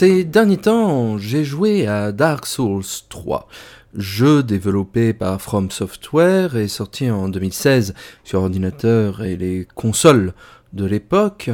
Ces derniers temps, j'ai joué à Dark Souls 3, jeu développé par From Software et sorti en 2016 sur ordinateur et les consoles de l'époque.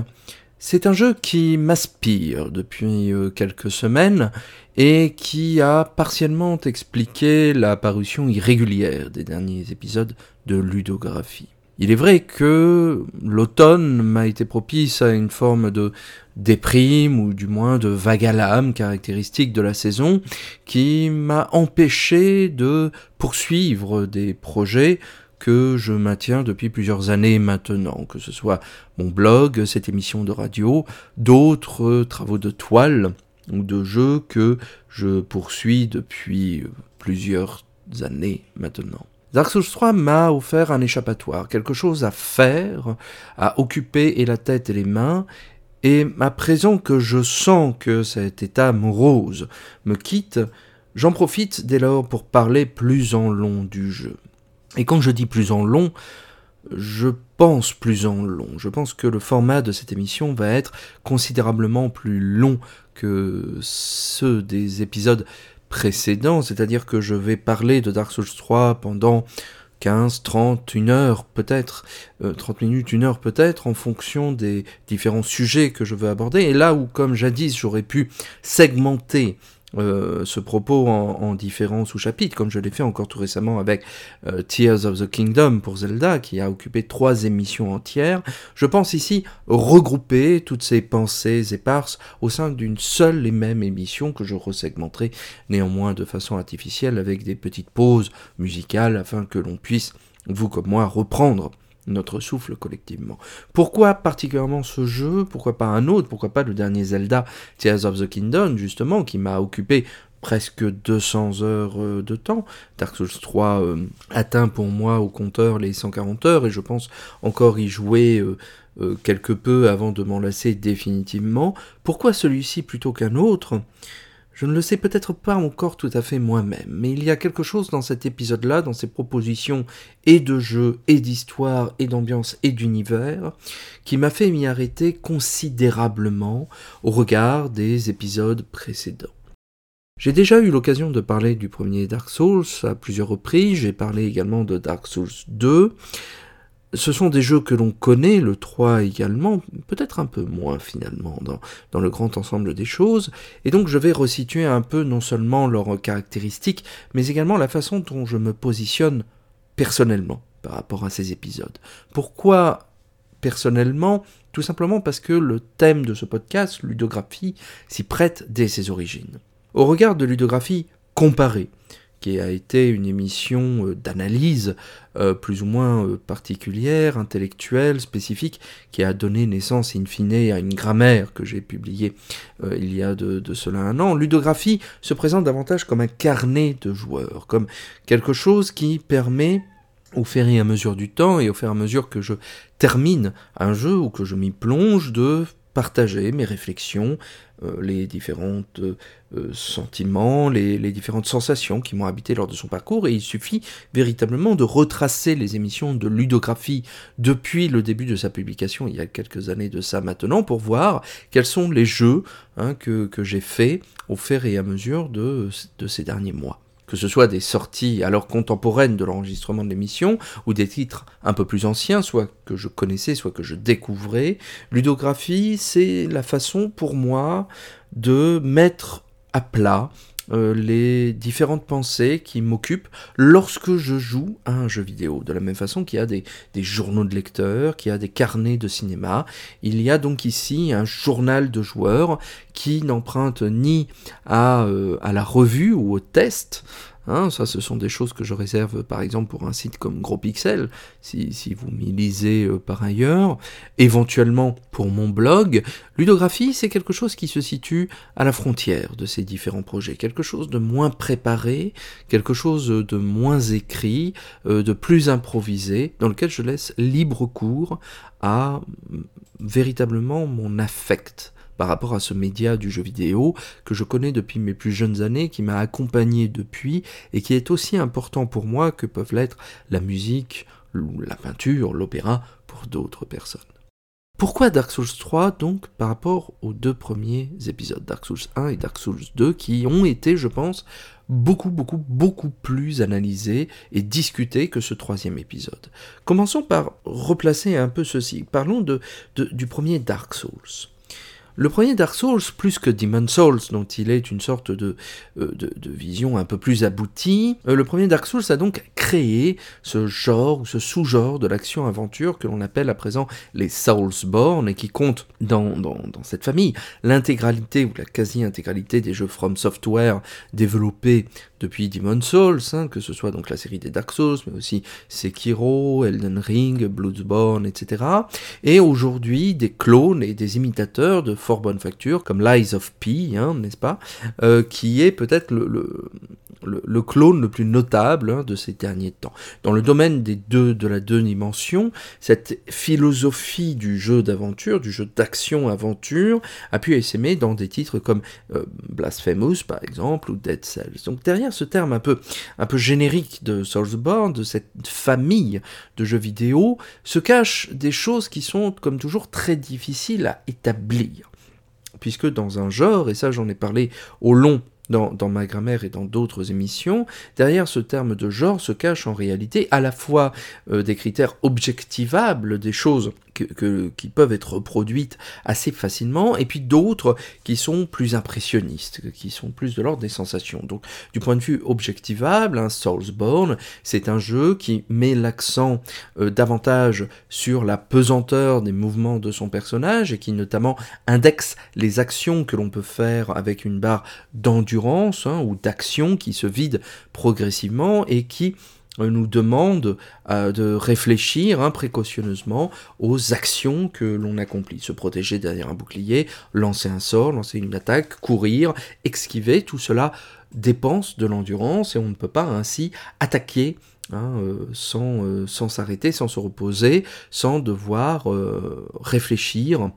C'est un jeu qui m'aspire depuis euh, quelques semaines et qui a partiellement expliqué la parution irrégulière des derniers épisodes de ludographie. Il est vrai que l'automne m'a été propice à une forme de déprime ou du moins de vague à l'âme caractéristique de la saison qui m'a empêché de poursuivre des projets que je maintiens depuis plusieurs années maintenant, que ce soit mon blog, cette émission de radio, d'autres travaux de toile ou de jeux que je poursuis depuis plusieurs années maintenant. Dark Souls 3 m'a offert un échappatoire, quelque chose à faire, à occuper et la tête et les mains, et à présent que je sens que cet état morose me quitte, j'en profite dès lors pour parler plus en long du jeu. Et quand je dis plus en long, je pense plus en long. Je pense que le format de cette émission va être considérablement plus long que ceux des épisodes précédent, c'est-à-dire que je vais parler de Dark Souls 3 pendant 15, 30, une heure peut-être, 30 euh, minutes, une heure peut-être, en fonction des différents sujets que je veux aborder. Et là où, comme jadis, j'aurais pu segmenter euh, ce propos en, différents sous-chapitres, comme je l'ai fait encore tout récemment avec euh, Tears of the Kingdom pour Zelda, qui a occupé trois émissions entières. Je pense ici regrouper toutes ces pensées éparses au sein d'une seule et même émission que je resegmenterai néanmoins de façon artificielle avec des petites pauses musicales afin que l'on puisse, vous comme moi, reprendre notre souffle collectivement. Pourquoi particulièrement ce jeu? Pourquoi pas un autre? Pourquoi pas le dernier Zelda, Tears of the Kingdom, justement, qui m'a occupé presque 200 heures euh, de temps. Dark Souls 3 euh, atteint pour moi au compteur les 140 heures et je pense encore y jouer euh, quelque peu avant de m'en lasser définitivement. Pourquoi celui-ci plutôt qu'un autre? Je ne le sais peut-être pas encore tout à fait moi-même, mais il y a quelque chose dans cet épisode-là, dans ces propositions et de jeu, et d'histoire, et d'ambiance, et d'univers, qui m'a fait m'y arrêter considérablement au regard des épisodes précédents. J'ai déjà eu l'occasion de parler du premier Dark Souls à plusieurs reprises, j'ai parlé également de Dark Souls 2, ce sont des jeux que l'on connaît, le 3 également, peut-être un peu moins finalement dans, le grand ensemble des choses, et donc je vais resituer un peu non seulement leurs caractéristiques, mais également la façon dont je me positionne personnellement par rapport à ces épisodes. Pourquoi personnellement? Tout simplement parce que le thème de ce podcast, ludographie, s'y prête dès ses origines. Au regard de ludographie comparée, qui a été une émission euh, d'analyse euh, plus ou moins euh, particulière, intellectuelle, spécifique, qui a donné naissance in fine à une grammaire que j'ai publiée il y a de, de, cela un an. Ludographie se présente davantage comme un carnet de joueurs, comme quelque chose qui permet au fur et à mesure du temps et au fur et à mesure que je termine un jeu ou que je m'y plonge de partager mes réflexions, euh, les différents euh, sentiments, les, différentes sensations qui m'ont habité lors de son parcours, et il suffit véritablement de retracer les émissions de ludographie depuis le début de sa publication, il y a quelques années de ça maintenant, pour voir quels sont les jeux hein, que, j'ai faits au fur et à mesure de ces derniers mois que ce soit des sorties alors contemporaines de l'enregistrement de l'émission, ou des titres un peu plus anciens, soit que je connaissais, soit que je découvrais. Ludographie, c'est la façon pour moi de mettre à plat euh, les différentes pensées qui m'occupent lorsque je joue à un jeu vidéo. De la même façon qu'il y a des, journaux de lecteurs, qu'il y a des carnets de cinéma, il y a donc ici un journal de joueurs qui n'emprunte ni à, euh, à la revue ou au test, Hein, ça, ce sont des choses que je réserve par exemple pour un site comme Gros Pixel, si, si vous m'y lisez euh, par ailleurs. Éventuellement pour mon blog, ludographie, c'est quelque chose qui se situe à la frontière de ces différents projets. Quelque chose de moins préparé, quelque chose de moins écrit, euh, de plus improvisé, dans lequel je laisse libre cours à véritablement mon affect par rapport à ce média du jeu vidéo que je connais depuis mes plus jeunes années, qui m'a accompagné depuis et qui est aussi important pour moi que peuvent l'être la musique, la peinture, l'opéra pour d'autres personnes. Pourquoi Dark Souls 3 donc par rapport aux deux premiers épisodes, Dark Souls 1 et Dark Souls 2, qui ont été, je pense, beaucoup, beaucoup, beaucoup plus analysés et discutés que ce troisième épisode? Commençons par replacer un peu ceci. Parlons de, du premier Dark Souls. Le premier Dark Souls, plus que Demon Souls, dont il est une sorte de, euh, vision un peu plus aboutie, euh, le premier Dark Souls a donc créé ce genre ou ce sous-genre de l'action-aventure que l'on appelle à présent les Soulsborne et qui compte dans, dans, dans cette famille. L'intégralité ou la quasi-intégralité des jeux From Software développés depuis Demon Souls, hein, que ce soit donc la série des Dark Souls, mais aussi Sekiro, Elden Ring, Bloodborne, etc. Et aujourd'hui des clones et des imitateurs de fort bonne facture, comme Lies of P, hein, n'est-ce pas, euh, qui est peut-être le, le, clone le plus notable hein, de ces derniers temps. Dans le domaine des deux, de la deux dimensions, cette philosophie du jeu d'aventure, du jeu d'action-aventure, a pu essaimer dans des titres comme euh, Blasphemous par exemple ou Dead Cells. Donc derrière ce terme un peu, un peu générique de Soulsborne, de cette famille de jeux vidéo, se cachent des choses qui sont comme toujours très difficiles à établir puisque dans un genre, et ça j'en ai parlé au long dans, ma grammaire et dans d'autres émissions, derrière ce terme de genre se cache en réalité à la fois euh, des critères objectivables, des choses qui peuvent être reproduites assez facilement, et puis d'autres qui sont plus impressionnistes, qui sont plus de l'ordre des sensations. Donc du point de vue objectivable, un Soulsborne, c'est un jeu qui met l'accent euh, davantage sur la pesanteur des mouvements de son personnage, et qui notamment indexe les actions que l'on peut faire avec une barre d'endurance hein, ou d'action qui se vide progressivement et qui nous demande euh, de réfléchir hein, précautionneusement aux actions que l'on accomplit. Se protéger derrière un bouclier, lancer un sort, lancer une attaque, courir, esquiver, tout cela dépense de l'endurance et on ne peut pas ainsi attaquer hein, euh, sans s'arrêter, sans se reposer, sans devoir réfléchir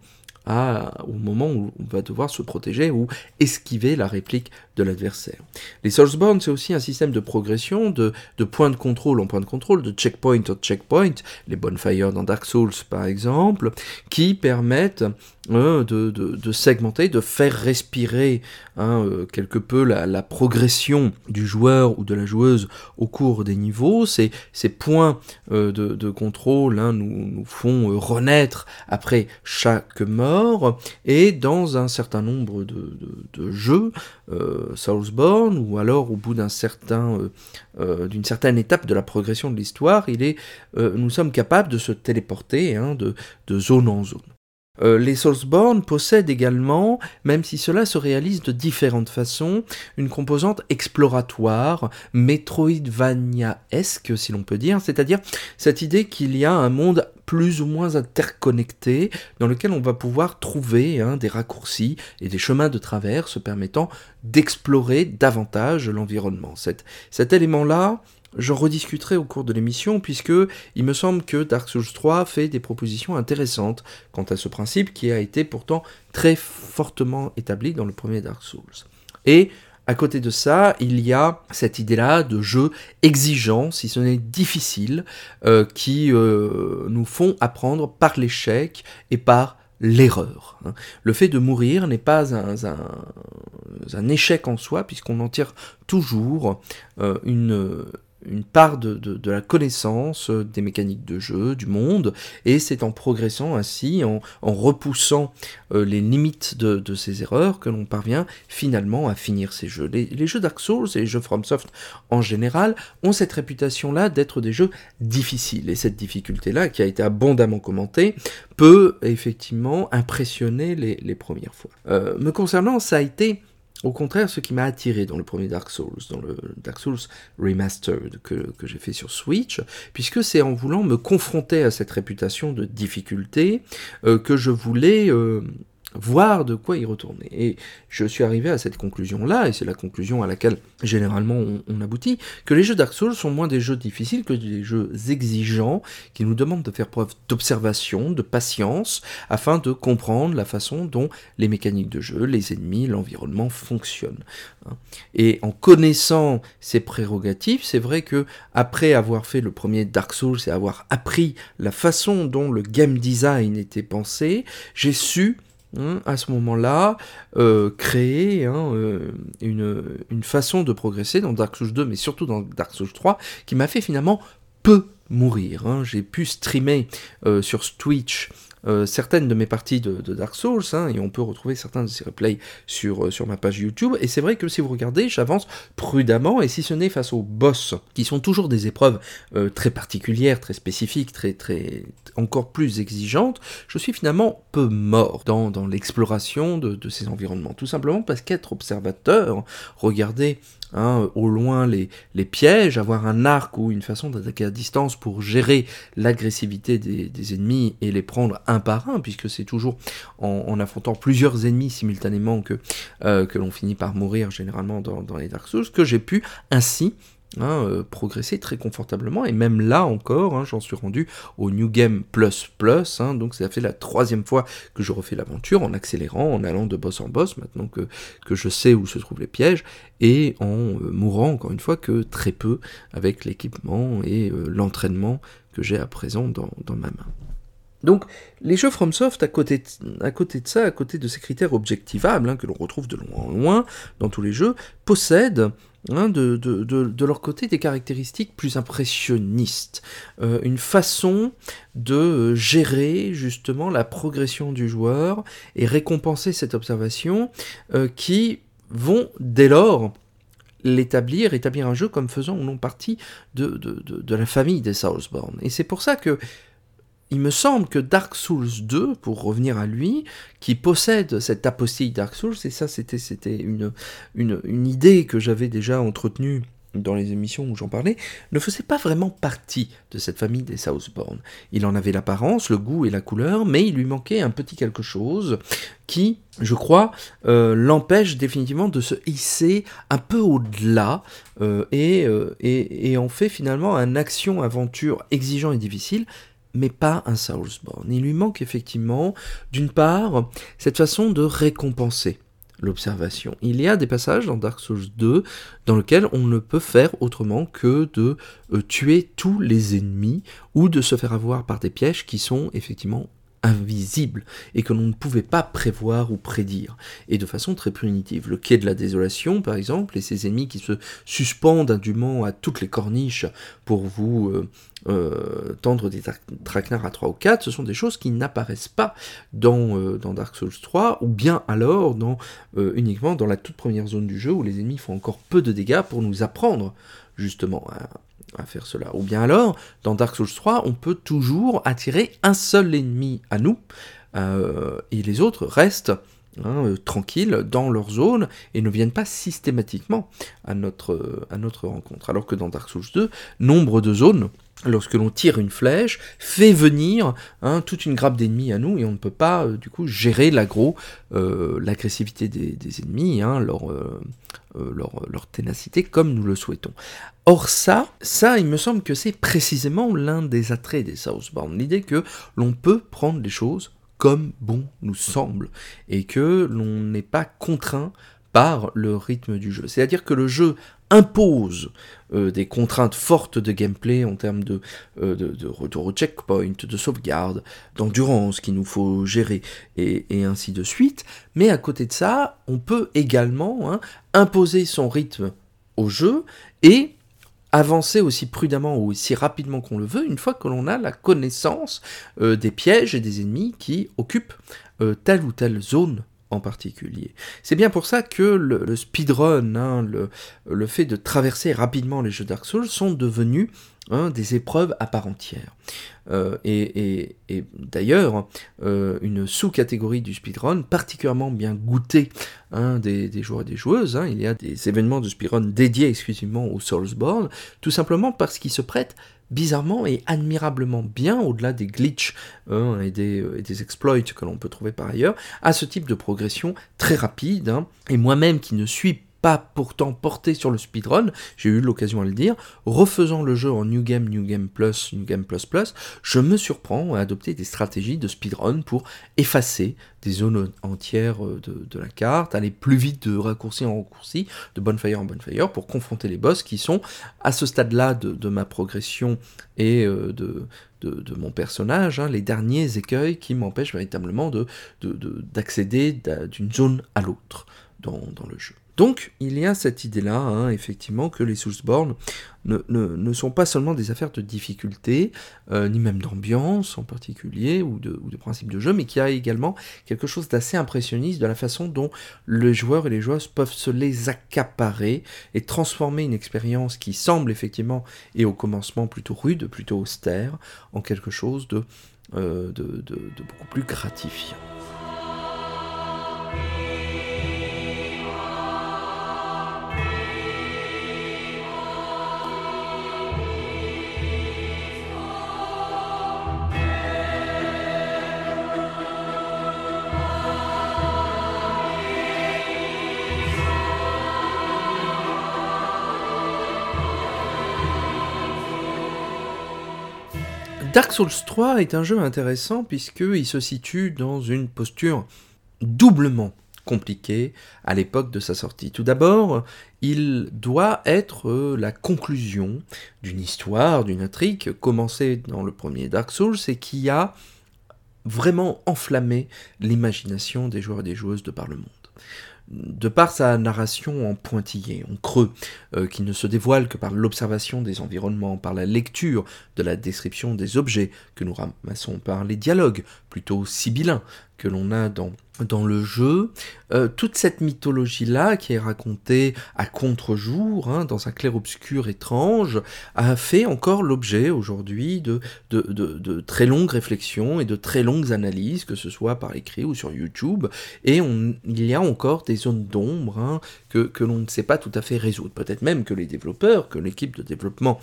au moment où on va devoir se protéger ou esquiver la réplique de l'adversaire. Les Soulsborne, c'est aussi un système de progression, de, de points de contrôle en point de contrôle, de checkpoint en checkpoint, les bonfires dans Dark Souls par exemple, qui permettent euh, de, segmenter, de faire respirer hein, euh, quelque peu la, progression du joueur ou de la joueuse au cours des niveaux. Ces, points euh, de, contrôle hein, nous, font renaître après chaque mort, et dans un certain nombre de, jeux, Soulsborne, ou alors au bout d'une certaine étape de la progression de l'histoire, nous sommes capables de se téléporter hein, de zone en zone. Euh, les Soulsborne possèdent également, même si cela se réalise de différentes façons, une composante exploratoire, Metroidvania-esque si l'on peut dire, c'est-à-dire cette idée qu'il y a un monde plus ou moins interconnecté dans lequel on va pouvoir trouver hein, des raccourcis et des chemins de traverse permettant d'explorer davantage l'environnement. cet élément-là, J'en rediscuterai au cours de l'émission puisque il me semble que Dark Souls 3 fait des propositions intéressantes quant à ce principe qui a été pourtant très fortement établi dans le premier Dark Souls. Et à côté de ça, il y a cette idée-là de jeu exigeant, si ce n'est difficile, euh, qui euh, nous font apprendre par l'échec et par l'erreur. Hein. Le fait de mourir n'est pas un, échec en soi, puisqu'on en tire toujours euh, une, une part de, de, la connaissance euh, des mécaniques de jeu, du monde, et c'est en progressant ainsi, en, repoussant euh, les limites de, de, ces erreurs, que l'on parvient finalement à finir ces jeux. Les, les, jeux Dark Souls et les jeux FromSoft en général ont cette réputation-là d'être des jeux difficiles, et cette difficulté-là, qui a été abondamment commentée, peut effectivement impressionner les, les premières fois. Euh, me concernant, ça a été au contraire ce qui m'a attiré dans le premier Dark Souls, dans le Dark Souls Remastered que, j'ai fait sur Switch, puisque c'est en voulant me confronter à cette réputation de difficulté euh, que je voulais euh, voir de quoi y retourner. Et je suis arrivé à cette conclusion-là, et c'est la conclusion à laquelle généralement on, aboutit, que les jeux Dark Souls sont moins des jeux difficiles que des jeux exigeants, qui nous demandent de faire preuve d'observation, de patience, afin de comprendre la façon dont les mécaniques de jeu, les ennemis, l'environnement fonctionnent. Hein. Et en connaissant ces prérogatives, c'est vrai que après avoir fait le premier Dark Souls et avoir appris la façon dont le game design était pensé, j'ai su Hein, à ce moment-là, euh, créer hein, euh, une, façon de progresser dans Dark Souls 2, mais surtout dans Dark Souls 3, qui m'a fait finalement peu mourir. Hein. J'ai pu streamer euh, sur Twitch euh, certaines de mes parties de, Dark Souls, hein, et on peut retrouver certains de ces replays sur, euh, sur ma page YouTube, et c'est vrai que si vous regardez, j'avance prudemment, et si ce n'est face aux boss, qui sont toujours des épreuves euh, très particulières, très spécifiques, très, très, encore plus exigeantes, je suis finalement peu mort dans, dans l'exploration de, de ces environnements, tout simplement parce qu'être observateur, regarder Hein, au loin les, les, pièges, avoir un arc ou une façon d'attaquer à distance pour gérer l'agressivité des, ennemis et les prendre un par un, puisque c'est toujours en, affrontant plusieurs ennemis simultanément que, euh, que l'on finit par mourir généralement dans les Dark Souls, que j'ai pu ainsi Hein, euh, progresser très confortablement. Et même là encore, hein, j'en suis rendu au New Game Plus Plus. Hein, donc ça fait la troisième fois que je refais l'aventure en accélérant, en allant de boss en boss, maintenant que, je sais où se trouvent les pièges, et en euh, mourant encore une fois que très peu avec l'équipement et euh, l'entraînement que j'ai à présent dans ma main. Donc, les jeux FromSoft, à côté, de, ça, à côté de ces critères objectivables, que l'on retrouve de loin en loin dans tous les jeux, possèdent Hein, de, leur côté des caractéristiques plus impressionnistes, euh, une façon de gérer justement la progression du joueur et récompenser cette observation euh, qui vont dès lors l'établir, établir un jeu comme faisant ou non partie de, de, la famille des Soulsborne. Et c'est pour ça que il me semble que Dark Souls 2, pour revenir à lui, qui possède cette apostille Dark Souls, et ça c'était, une, idée que j'avais déjà entretenue dans les émissions où j'en parlais, ne faisait pas vraiment partie de cette famille des Southbourne. Il en avait l'apparence, le goût et la couleur, mais il lui manquait un petit quelque chose qui, je crois, euh, l'empêche définitivement de se hisser un peu au-delà euh, et, euh, et en fait finalement un action-aventure exigeant et difficile, mais pas un Soulsborne. Il lui manque effectivement, d'une part, cette façon de récompenser l'observation. Il y a des passages dans Dark Souls 2 dans lesquels on ne peut faire autrement que de euh, tuer tous les ennemis ou de se faire avoir par des pièges qui sont effectivement invisible et que l'on ne pouvait pas prévoir ou prédire, et de façon très punitive. Le quai de la désolation, par exemple, et ses ennemis qui se suspendent indûment à toutes les corniches pour vous euh, euh, tendre des traquenards à 3 ou 4, ce sont des choses qui n'apparaissent pas dans, euh, Dark Souls 3, ou bien alors dans, uniquement dans la toute première zone du jeu où les ennemis font encore peu de dégâts pour nous apprendre justement à, faire cela. Ou bien alors, dans Dark Souls 3, on peut toujours attirer un seul ennemi à nous, euh, et les autres restent hein, euh, tranquilles dans leur zone et ne viennent pas systématiquement à notre, à notre rencontre. Alors que dans Dark Souls 2, nombre de zones lorsque l'on tire une flèche, fait venir hein, toute une grappe d'ennemis à nous et on ne peut pas euh, du coup gérer l'agro, euh, l'agressivité des, ennemis, hein, euh, leur, leur, ténacité comme nous le souhaitons. Or ça, ça il me semble que c'est précisément l'un des attraits des Southbound, l'idée que l'on peut prendre les choses comme bon nous semble et que l'on n'est pas contraint par le rythme du jeu. C'est-à-dire que le jeu impose euh, des contraintes fortes de gameplay en termes de, euh, de, retour au checkpoint, de sauvegarde, d'endurance qu'il nous faut gérer, et, ainsi de suite. Mais à côté de ça, on peut également hein, imposer son rythme au jeu et avancer aussi prudemment ou aussi rapidement qu'on le veut une fois que l'on a la connaissance euh, des pièges et des ennemis qui occupent telle ou telle zone en particulier. C'est bien pour ça que le, speedrun, hein, le, fait de traverser rapidement les jeux Dark Souls sont devenus hein, des épreuves à part entière. Euh, et, d'ailleurs, euh, une sous-catégorie du speedrun particulièrement bien goûtée hein, des, joueurs et des joueuses. Il y a des événements de speedrun dédiés exclusivement au Soulsborne, tout simplement parce qu'ils se prêtent bizarrement et admirablement bien, au-delà des glitches hein, et, des, et, des, exploits que l'on peut trouver par ailleurs, à ce type de progression très rapide. et moi-même qui ne suis pas pourtant porté sur le speedrun, j'ai eu l'occasion à le dire, refaisant le jeu en New Game, New Game Plus, New Game Plus Plus, je me surprends à adopter des stratégies de speedrun pour effacer des zones entières euh, de, la carte, aller plus vite de raccourci en raccourci, de bonfire en bonfire, pour confronter les boss qui sont, à ce stade-là de, ma progression et euh, de, mon personnage, hein, les derniers écueils qui m'empêchent véritablement d'accéder d'une zone à l'autre dans le jeu. Donc, il y a cette idée-là, hein, effectivement, que les Soulsborne ne, ne, sont pas seulement des affaires de difficulté, euh, ni même d'ambiance en particulier, ou de, ou de principe de jeu, mais qu'il y a également quelque chose d'assez impressionniste de la façon dont les joueurs et les joueuses peuvent se les accaparer et transformer une expérience qui semble effectivement, et au commencement plutôt rude, plutôt austère, en quelque chose de, euh, beaucoup plus gratifiant. Dark Souls 3 est un jeu intéressant puisqu'il se situe dans une posture doublement compliquée à l'époque de sa sortie. Tout d'abord, il doit être euh, la conclusion d'une histoire, d'une intrigue commencée dans le premier Dark Souls et qui a vraiment enflammé l'imagination des joueurs et des joueuses de par le monde de par sa narration en pointillé, en creux, euh, qui ne se dévoile que par l'observation des environnements, par la lecture de la description des objets que nous ramassons, par les dialogues plutôt sibyllins que l'on a dans dans le jeu, euh, toute cette mythologie-là, qui est racontée à contre-jour, hein, dans un clair-obscur étrange, a fait encore l'objet aujourd'hui de, de, très longues réflexions et de très longues analyses, que ce soit par écrit ou sur YouTube, et il y a encore des zones d'ombre hein, que, que l'on ne sait pas tout à fait résoudre. Peut-être même que les développeurs, que l'équipe de développement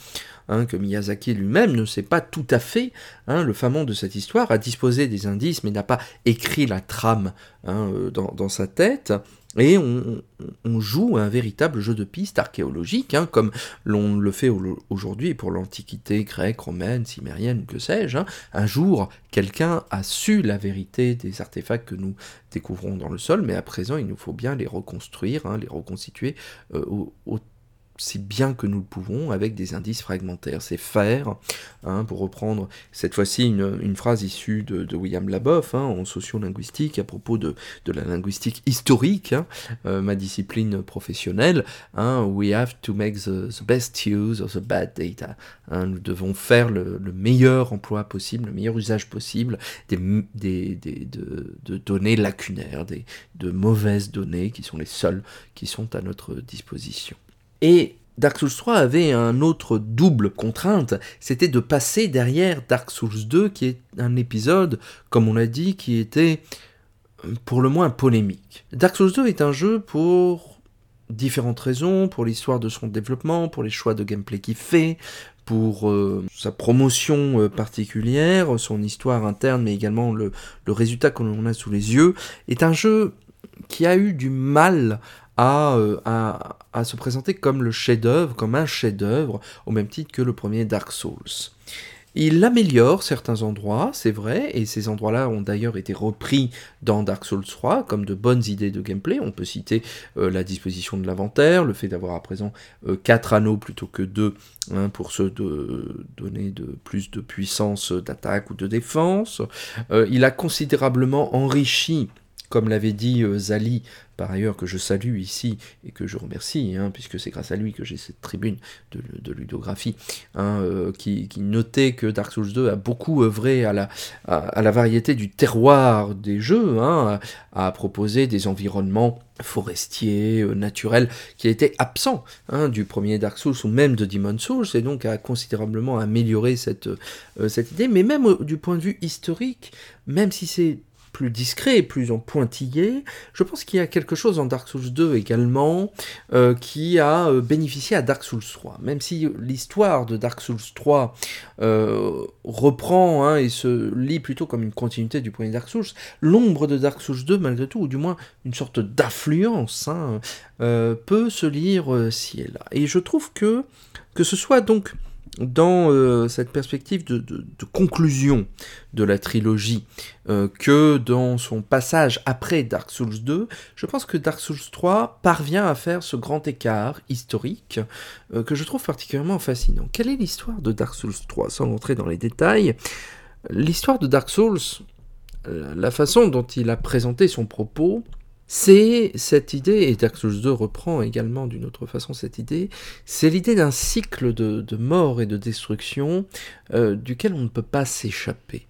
Hein, que Miyazaki lui-même ne sait pas tout à fait, hein, le famant de cette histoire, a disposé des indices mais n'a pas écrit la trame hein, euh, dans, sa tête. Et on, joue un véritable jeu de piste archéologique, comme l'on le fait aujourd'hui pour l'Antiquité grecque, romaine, cimérienne, que sais-je. Un jour, quelqu'un a su la vérité des artefacts que nous découvrons dans le sol, mais à présent, il nous faut bien les reconstruire, les reconstituer euh, au si bien que nous le pouvons avec des indices fragmentaires. C'est faire, hein, pour reprendre cette fois-ci une, phrase issue de, William Laboff hein, en sociolinguistique à propos de, la linguistique historique, hein, euh, ma discipline professionnelle. we have to make the, best use of the bad data. nous devons faire le, meilleur emploi possible, le meilleur usage possible des, de, données lacunaires, des, de mauvaises données qui sont les seules qui sont à notre disposition. Et Dark Souls 3 avait un autre double contrainte, c'était de passer derrière Dark Souls 2, qui est un épisode, comme on l'a dit, qui était pour le moins polémique. Dark Souls 2 est un jeu pour différentes raisons, pour l'histoire de son développement, pour les choix de gameplay qu'il fait, pour euh, sa promotion euh, particulière, son histoire interne, mais également le, le résultat qu'on a sous les yeux, est un jeu qui a eu du mal euh, à, se présenter comme le chef-d'œuvre, comme un chef-d'œuvre, au même titre que le premier Dark Souls. Il améliore certains endroits, c'est vrai, et ces endroits-là ont d'ailleurs été repris dans Dark Souls 3 comme de bonnes idées de gameplay. On peut citer euh, la disposition de l'inventaire, le fait d'avoir à présent 4 euh, anneaux plutôt que 2 hein, pour se donner plus de puissance d'attaque ou de défense. il a considérablement enrichi comme l'avait dit Zali par ailleurs que je salue ici et que je remercie, hein, puisque c'est grâce à lui que j'ai cette tribune de, ludographie, hein, euh, qui, notait que Dark Souls 2 a beaucoup œuvré à la, variété du terroir des jeux, hein, à, proposer des environnements forestiers, euh, naturels, qui étaient absents du premier Dark Souls ou même de Demon Souls, et donc a considérablement amélioré euh, cette idée, mais même du point de vue historique, même si c'est plus discret, plus en pointillé. Je pense qu'il y a quelque chose en Dark Souls 2 également euh, qui a euh, bénéficié à Dark Souls 3. Même si l'histoire de Dark Souls 3 euh, reprend hein, et se lit plutôt comme une continuité du premier Dark Souls, l'ombre de Dark Souls 2, malgré tout, ou du moins une sorte d'affluence, hein, peut se lire ci et là. Et je trouve que, que ce soit donc dans euh, cette perspective de, conclusion de la trilogie euh, que dans son passage après Dark Souls 2, je pense que Dark Souls 3 parvient à faire ce grand écart historique euh, que je trouve particulièrement fascinant. Quelle est l'histoire de Dark Souls 3 Sans entrer dans les détails, l'histoire de Dark Souls, la façon dont il a présenté son propos, c'est cette idée, et Dark Souls 2 reprend également d'une autre façon cette idée, c'est l'idée d'un cycle de, mort et de destruction euh, duquel on ne peut pas s'échapper.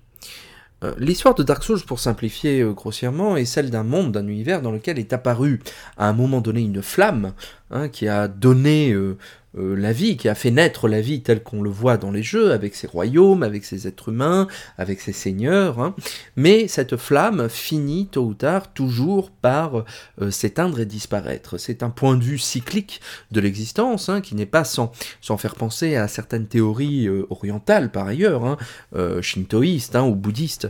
Euh, l'histoire de Dark Souls, pour simplifier euh, grossièrement, est celle d'un monde, d'un univers dans lequel est apparue à un moment donné une flamme hein, qui a donné euh, la vie, qui a fait naître la vie telle qu'on le voit dans les jeux, avec ses royaumes, avec ses êtres humains, avec ses seigneurs. Hein. Mais cette flamme finit tôt ou tard toujours par euh, s'éteindre et disparaître. C'est un point de vue cyclique de l'existence, hein, qui n'est pas sans, faire penser à certaines théories euh, orientales par ailleurs, hein, shintoïstes ou bouddhistes,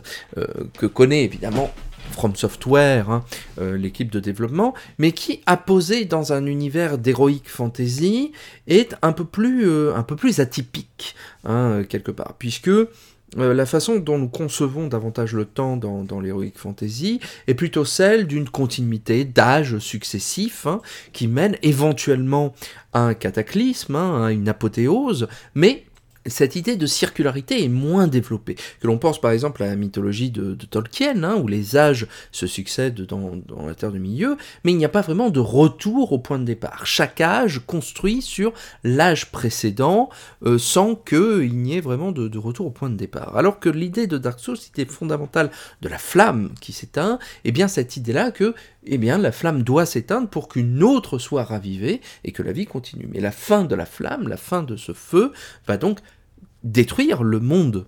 que connaît évidemment From Software, hein, euh, l'équipe de développement, mais qui, a posé dans un univers d'héroïque fantasy, est un peu plus, euh, atypique, hein, quelque part, puisque euh, la façon dont nous concevons davantage le temps dans, dans l'heroic fantasy est plutôt celle d'une continuité d'âges successifs hein, qui mène éventuellement à un cataclysme, à une apothéose, mais cette idée de circularité est moins développée. Que l'on pense par exemple à la mythologie de, Tolkien, hein, où les âges se succèdent dans, la Terre du Milieu, mais il n'y a pas vraiment de retour au point de départ. Chaque âge construit sur l'âge précédent, euh, sans qu'il n'y ait vraiment de, retour au point de départ. Alors que l'idée de Dark Souls, l'idée fondamentale de la flamme qui s'éteint, et eh bien cette idée-là que eh bien, la flamme doit s'éteindre pour qu'une autre soit ravivée et que la vie continue. Mais la fin de la flamme, la fin de ce feu, va donc détruire le monde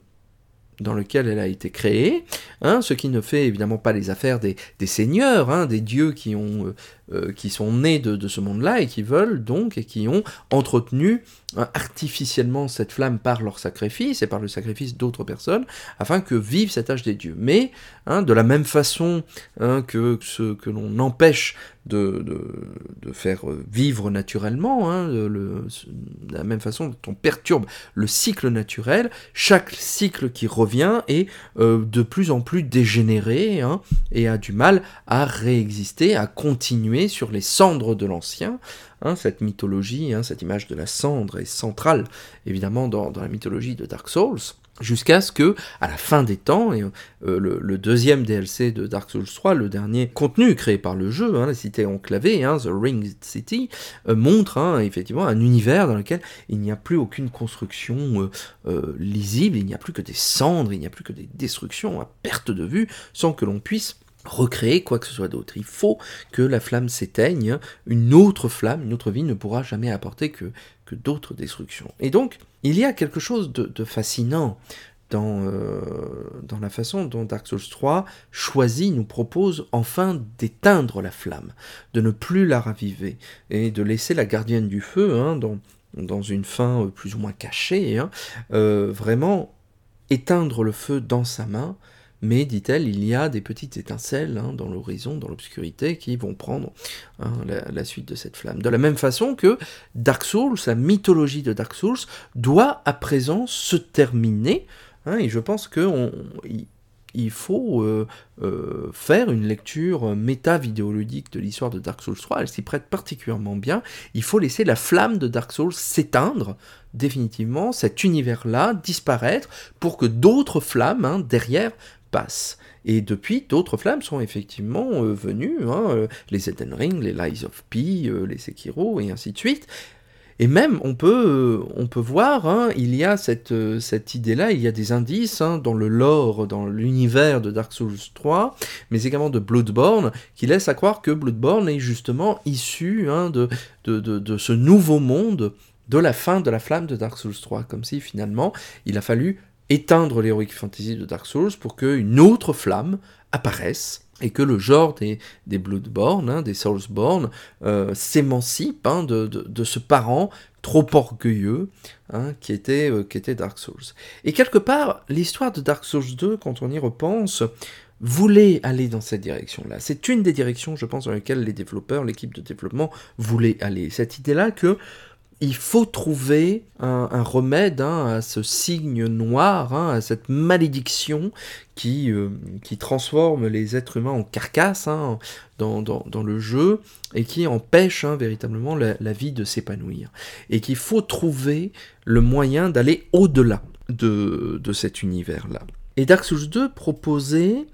dans lequel elle a été créée, hein, ce qui ne fait évidemment pas les affaires des, seigneurs, hein, des dieux qui, ont, euh, euh, qui sont nés de, ce monde-là et qui veulent donc et qui ont entretenu hein, artificiellement cette flamme par leur sacrifice et par le sacrifice d'autres personnes afin que vive cet âge des dieux. Mais de la même façon que ce que l'on empêche de, faire vivre naturellement, hein, de la même façon dont on perturbe le cycle naturel, chaque cycle qui revient est euh, de plus en plus dégénéré hein, et a du mal à réexister, à continuer sur les cendres de l'ancien. Hein, cette mythologie, cette image de la cendre est centrale évidemment dans la mythologie de Dark Souls jusqu'à ce que, à la fin des temps, et, euh, le, deuxième DLC de Dark Souls 3, le dernier contenu créé par le jeu, hein, la cité enclavée, hein, The Ring City, euh, montre hein, effectivement un univers dans lequel il n'y a plus aucune construction euh, lisible, il n'y a plus que des cendres, il n'y a plus que des destructions à perte de vue, sans que l'on puisse recréer quoi que ce soit d'autre. Il faut que la flamme s'éteigne, une autre flamme, une autre vie ne pourra jamais apporter que, d'autres destructions. Et donc, il y a quelque chose de, fascinant dans, euh, dans la façon dont Dark Souls 3 choisit, nous propose enfin d'éteindre la flamme, de ne plus la raviver, et de laisser la gardienne du feu, hein, dans, dans une fin euh, plus ou moins cachée, hein, euh, vraiment éteindre le feu dans sa main, mais, dit-elle, il y a des petites étincelles hein, dans l'horizon, dans l'obscurité, qui vont prendre hein, la, suite de cette flamme. De la même façon que Dark Souls, la mythologie de Dark Souls, doit à présent se terminer, hein, et je pense qu'il faut euh, euh, faire une lecture méta-vidéoludique de l'histoire de Dark Souls 3, elle s'y prête particulièrement bien. Il faut laisser la flamme de Dark Souls s'éteindre définitivement, cet univers-là disparaître pour que d'autres flammes derrière passe. Et depuis, d'autres flammes sont effectivement euh, venues, hein, les Elden Ring, les Lies of P, les Sekiro, et ainsi de suite. Et même, on peut, euh, on peut voir, hein, il y a cette, euh, cette idée-là, il y a des indices hein, dans le lore, dans l'univers de Dark Souls 3, mais également de Bloodborne, qui laissent à croire que Bloodborne est justement issu hein, de, de, de, ce nouveau monde, de la fin de la flamme de Dark Souls 3, comme si finalement il a fallu éteindre l'Heroic Fantasy de Dark Souls pour qu'une autre flamme apparaisse et que le genre des, Bloodborne, hein, des Soulsborne, euh, s'émancipe hein, de, ce parent trop orgueilleux hein, qui, était, euh, qui était Dark Souls. Et quelque part, l'histoire de Dark Souls 2, quand on y repense, voulait aller dans cette direction-là. C'est une des directions, je pense, dans lesquelles les développeurs, l'équipe de développement voulaient aller. Cette idée-là que il faut trouver un, remède hein, à ce signe noir, hein, à cette malédiction qui, euh, qui transforme les êtres humains en carcasses hein, dans, le jeu et qui empêche véritablement la, vie de s'épanouir. Et qu'il faut trouver le moyen d'aller au-delà de, de cet univers-là. Et Dark Souls 2 proposait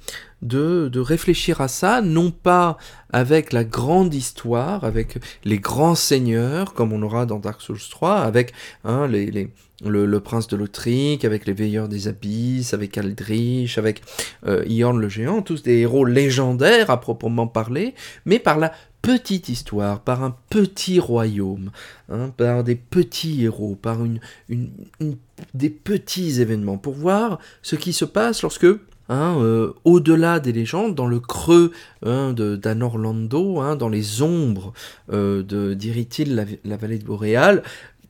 de, réfléchir à ça, non pas avec la grande histoire, avec les grands seigneurs, comme on aura dans Dark Souls 3, avec hein, le, prince de l'Autrique, avec les veilleurs des abysses, avec Aldrich, avec euh, le géant, tous des héros légendaires à proprement parler, mais par la petite histoire, par un petit royaume, hein, par des petits héros, par une, des petits événements, pour voir ce qui se passe lorsque Hein, euh, au-delà des légendes, dans le creux hein, d'Anorlando, hein, dans les ombres euh, d'Iritil, la, vallée de Boréal,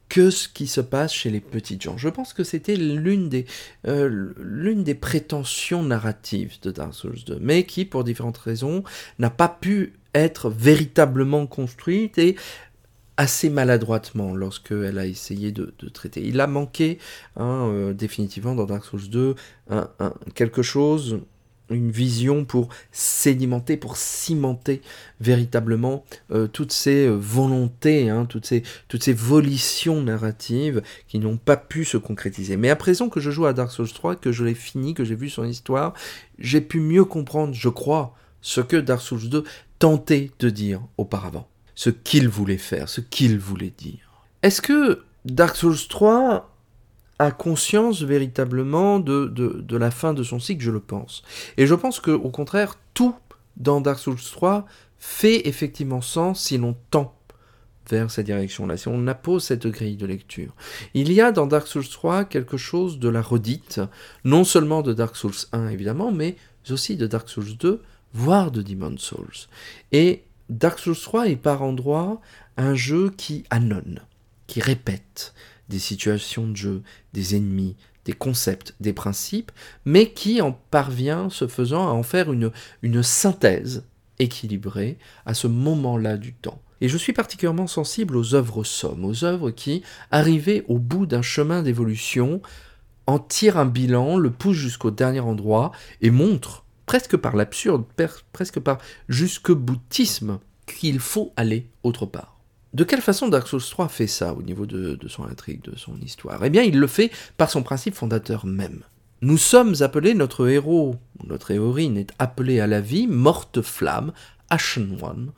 que ce qui se passe chez les petites gens. Je pense que c'était l'une des, euh, des prétentions narratives de Dark Souls 2, mais qui, pour différentes raisons, n'a pas pu être véritablement construite et assez maladroitement lorsqu'elle a essayé de, traiter. Il a manqué hein, euh, définitivement dans Dark Souls 2 quelque chose, une vision pour sédimenter, pour cimenter véritablement euh, toutes ces euh, volontés, hein, toutes, ces, toutes ces volitions narratives qui n'ont pas pu se concrétiser. Mais à présent que je joue à Dark Souls 3, que je l'ai fini, que j'ai vu son histoire, j'ai pu mieux comprendre, je crois, ce que Dark Souls 2 tentait de dire auparavant ce qu'il voulait faire, ce qu'il voulait dire. Est-ce que Dark Souls 3 a conscience véritablement de, de, la fin de son cycle? Je le pense. Et je pense qu'au contraire, tout dans Dark Souls 3 fait effectivement sens si l'on tend vers cette direction-là, si on appose cette grille de lecture. Il y a dans Dark Souls 3 quelque chose de la redite, non seulement de Dark Souls 1 évidemment, mais aussi de Dark Souls 2, voire de Demon Souls. Et Dark Souls 3 est par endroits un jeu qui annonne, qui répète des situations de jeu, des ennemis, des concepts, des principes, mais qui en parvient, ce faisant, à en faire une, une synthèse équilibrée à ce moment-là du temps. Et je suis particulièrement sensible aux œuvres sommes, aux œuvres qui, arrivées au bout d'un chemin d'évolution, en tirent un bilan, le poussent jusqu'au dernier endroit et montrent presque par l'absurde, presque par jusque-boutisme, qu'il faut aller autre part. De quelle façon Dark Souls 3 fait ça au niveau de, son intrigue, de son histoire? Eh bien, il le fait par son principe fondateur même. Nous sommes appelés, notre héros, notre héroïne est appelée à la vie, morte flamme, Ashen One,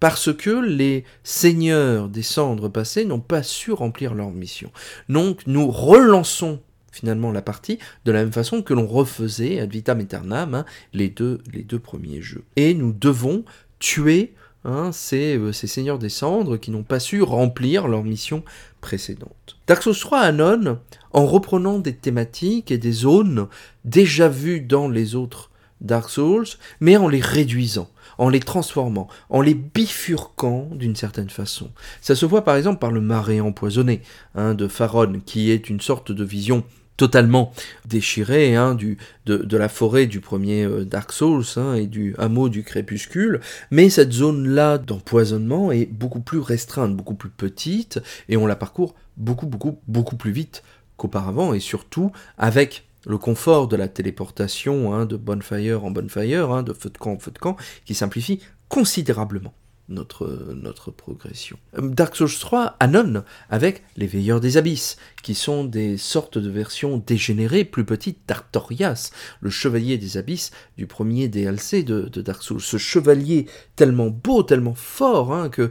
parce que les seigneurs des cendres passées n'ont pas su remplir leur mission. Donc nous relançons finalement la partie, de la même façon que l'on refaisait ad vitam aeternam hein, les, deux, premiers jeux. Et nous devons tuer hein, ces, euh, ces, seigneurs des cendres qui n'ont pas su remplir leur mission précédente. Dark Souls 3 annonce, en reprenant des thématiques et des zones déjà vues dans les autres Dark Souls, mais en les réduisant en les transformant, en les bifurquant d'une certaine façon. Ça se voit par exemple par le marais empoisonné hein, de Faron, qui est une sorte de vision totalement déchiré hein, du, de, la forêt du premier euh, Dark Souls hein, et du hameau du crépuscule, mais cette zone-là d'empoisonnement est beaucoup plus restreinte, beaucoup plus petite, et on la parcourt beaucoup, beaucoup, beaucoup plus vite qu'auparavant, et surtout avec le confort de la téléportation hein, de Bonfire en Bonfire, de feu de camp en feu de camp, qui simplifie considérablement notre, notre progression. Dark Souls 3 Anon avec les Veilleurs des Abysses, qui sont des sortes de versions dégénérées, plus petites d'Artorias, le chevalier des Abysses du premier DLC de, Dark Souls. Ce chevalier tellement beau, tellement fort, hein, que,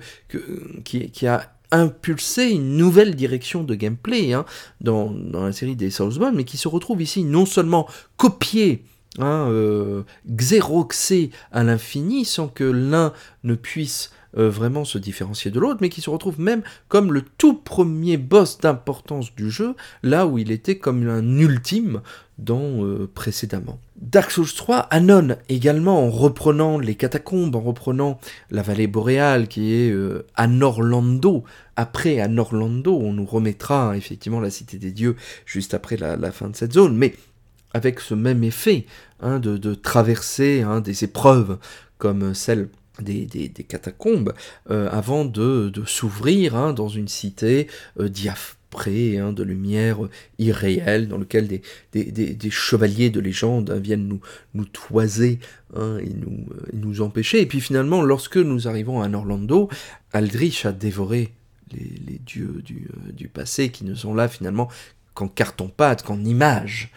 qui, a impulsé une nouvelle direction de gameplay hein, dans, dans, la série des Soulsborne, mais qui se retrouve ici non seulement copié hein, euh, xéroxé à l'infini sans que l'un ne puisse euh, vraiment se différencier de l'autre, mais qui se retrouve même comme le tout premier boss d'importance du jeu, là où il était comme un ultime dans euh, précédemment. Dark Souls 3 Anon également en reprenant les catacombes, en reprenant la vallée boréale qui est euh, à Norlando. Après à Norlando, on nous remettra effectivement la cité des dieux juste après la, fin de cette zone, mais avec ce même effet hein, de, traverser hein, des épreuves comme celle des, catacombes euh, avant de, s'ouvrir hein, dans une cité euh, diaphrée hein, de lumière irréelle dans lequel des, chevaliers de légende viennent nous, toiser et, nous, euh, empêcher. Et puis finalement, lorsque nous arrivons à Orlando, Aldrich a dévoré les, dieux du, du, passé qui ne sont là finalement qu'en carton-pâte, qu'en image,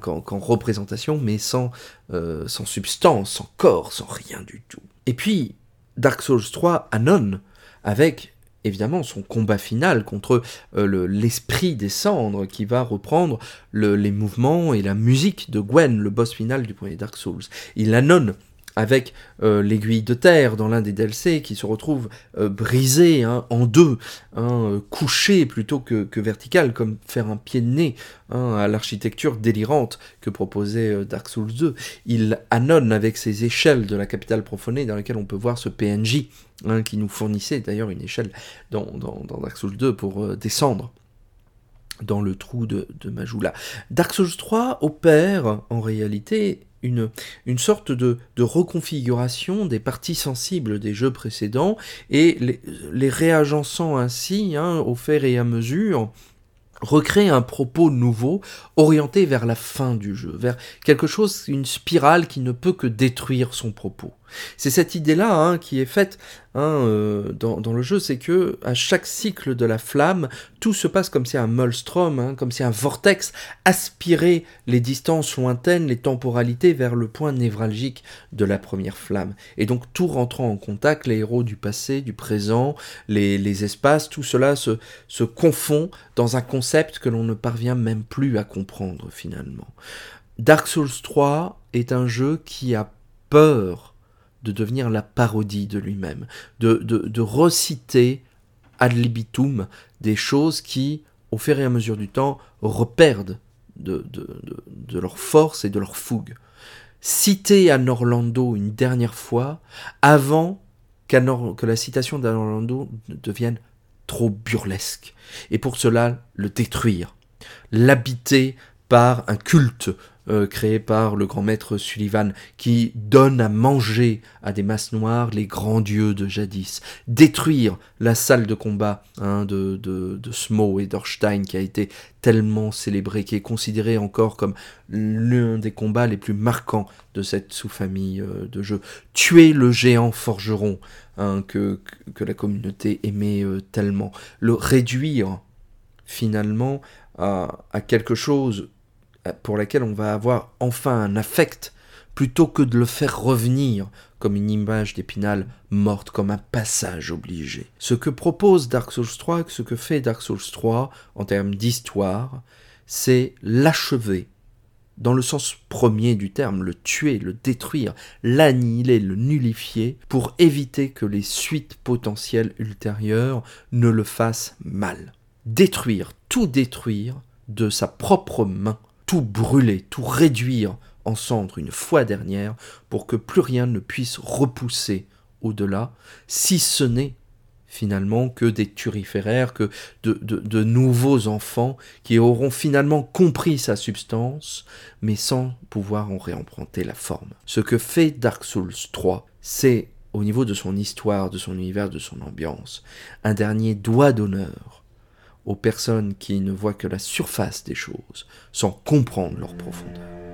qu'en représentation, mais sans, sans substance, sans corps, sans rien du tout. Et puis, Dark Souls 3, Anon, avec évidemment son combat final contre euh, l'esprit des cendres qui va reprendre les mouvements et la musique de Gwen, le boss final du premier Dark Souls. Il Anon avec euh, l'aiguille de terre dans l'un des DLC qui se retrouve euh, brisé hein, en deux, hein, euh, plutôt que, que, vertical, comme faire un pied de nez hein, à l'architecture délirante que proposait Dark Souls 2. Il annonce avec ses échelles de la capitale profanée dans laquelle on peut voir ce PNJ qui nous fournissait d'ailleurs une échelle dans, dans, Dark Souls 2 pour descendre dans le trou de, de Majula. Dark Souls 3 opère en réalité une, sorte de, reconfiguration des parties sensibles des jeux précédents et les, réagençant ainsi hein, au fer et à mesure recréer un propos nouveau orienté vers la fin du jeu, vers quelque chose, une spirale qui ne peut que détruire son propos. C'est cette idée-là hein, qui est faite hein, euh, dans, le jeu, c'est que à chaque cycle de la flamme, tout se passe comme si un molstrom, hein, comme si un vortex aspirait les distances lointaines, les temporalités vers le point névralgique de la première flamme. Et donc tout rentrant en contact, les héros du passé, du présent, les, espaces, tout cela se, se confond dans un concept que l'on ne parvient même plus à comprendre finalement. Dark Souls 3 est un jeu qui a peur de devenir la parodie de lui-même, de, de, reciter ad libitum des choses qui, au fur et à mesure du temps, reperdent de, leur force et de leur fougue. Citer à Orlando une dernière fois avant que la citation d'Orlando devienne trop burlesque. Et pour cela, le détruire, l'habiter par un culte euh, créé par le grand maître Sullivan, qui donne à manger à des masses noires les grands dieux de jadis, détruire la salle de combat hein, de, de, de Smo et d'Orstein, qui a été tellement célébré, qui est considéré encore comme l'un des combats les plus marquants de cette sous-famille euh, de jeux. Tuer le géant forgeron hein, que, que, la communauté aimait euh, tellement, le réduire finalement à, à quelque chose pour laquelle on va avoir enfin un affect, plutôt que de le faire revenir comme une image d'épinal morte, comme un passage obligé. Ce que propose Dark Souls 3, ce que fait Dark Souls 3 en termes d'histoire, c'est l'achever dans le sens premier du terme, le tuer, le détruire, l'annihiler, le nullifier, pour éviter que les suites potentielles ultérieures ne le fassent mal. Détruire, tout détruire de sa propre main tout brûler, tout réduire en cendres une fois dernière pour que plus rien ne puisse repousser au-delà, si ce n'est finalement que des turiféraires, que de, de, nouveaux enfants qui auront finalement compris sa substance, mais sans pouvoir en réemprunter la forme. Ce que fait Dark Souls 3, c'est, au niveau de son histoire, de son univers, de son ambiance, un dernier doigt d'honneur aux personnes qui ne voient que la surface des choses, sans comprendre leur profondeur.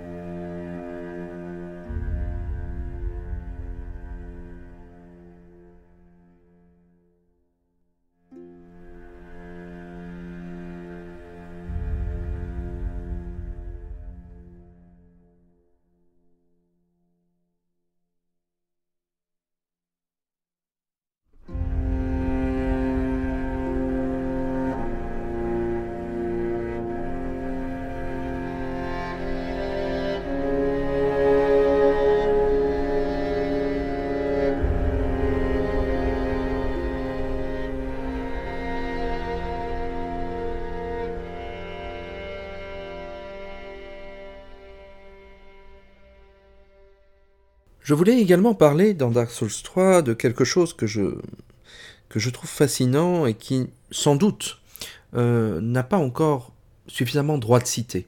Je voulais également parler dans Dark Souls 3 de quelque chose que je, trouve fascinant et qui, sans doute, euh, n'a pas encore suffisamment droit de citer.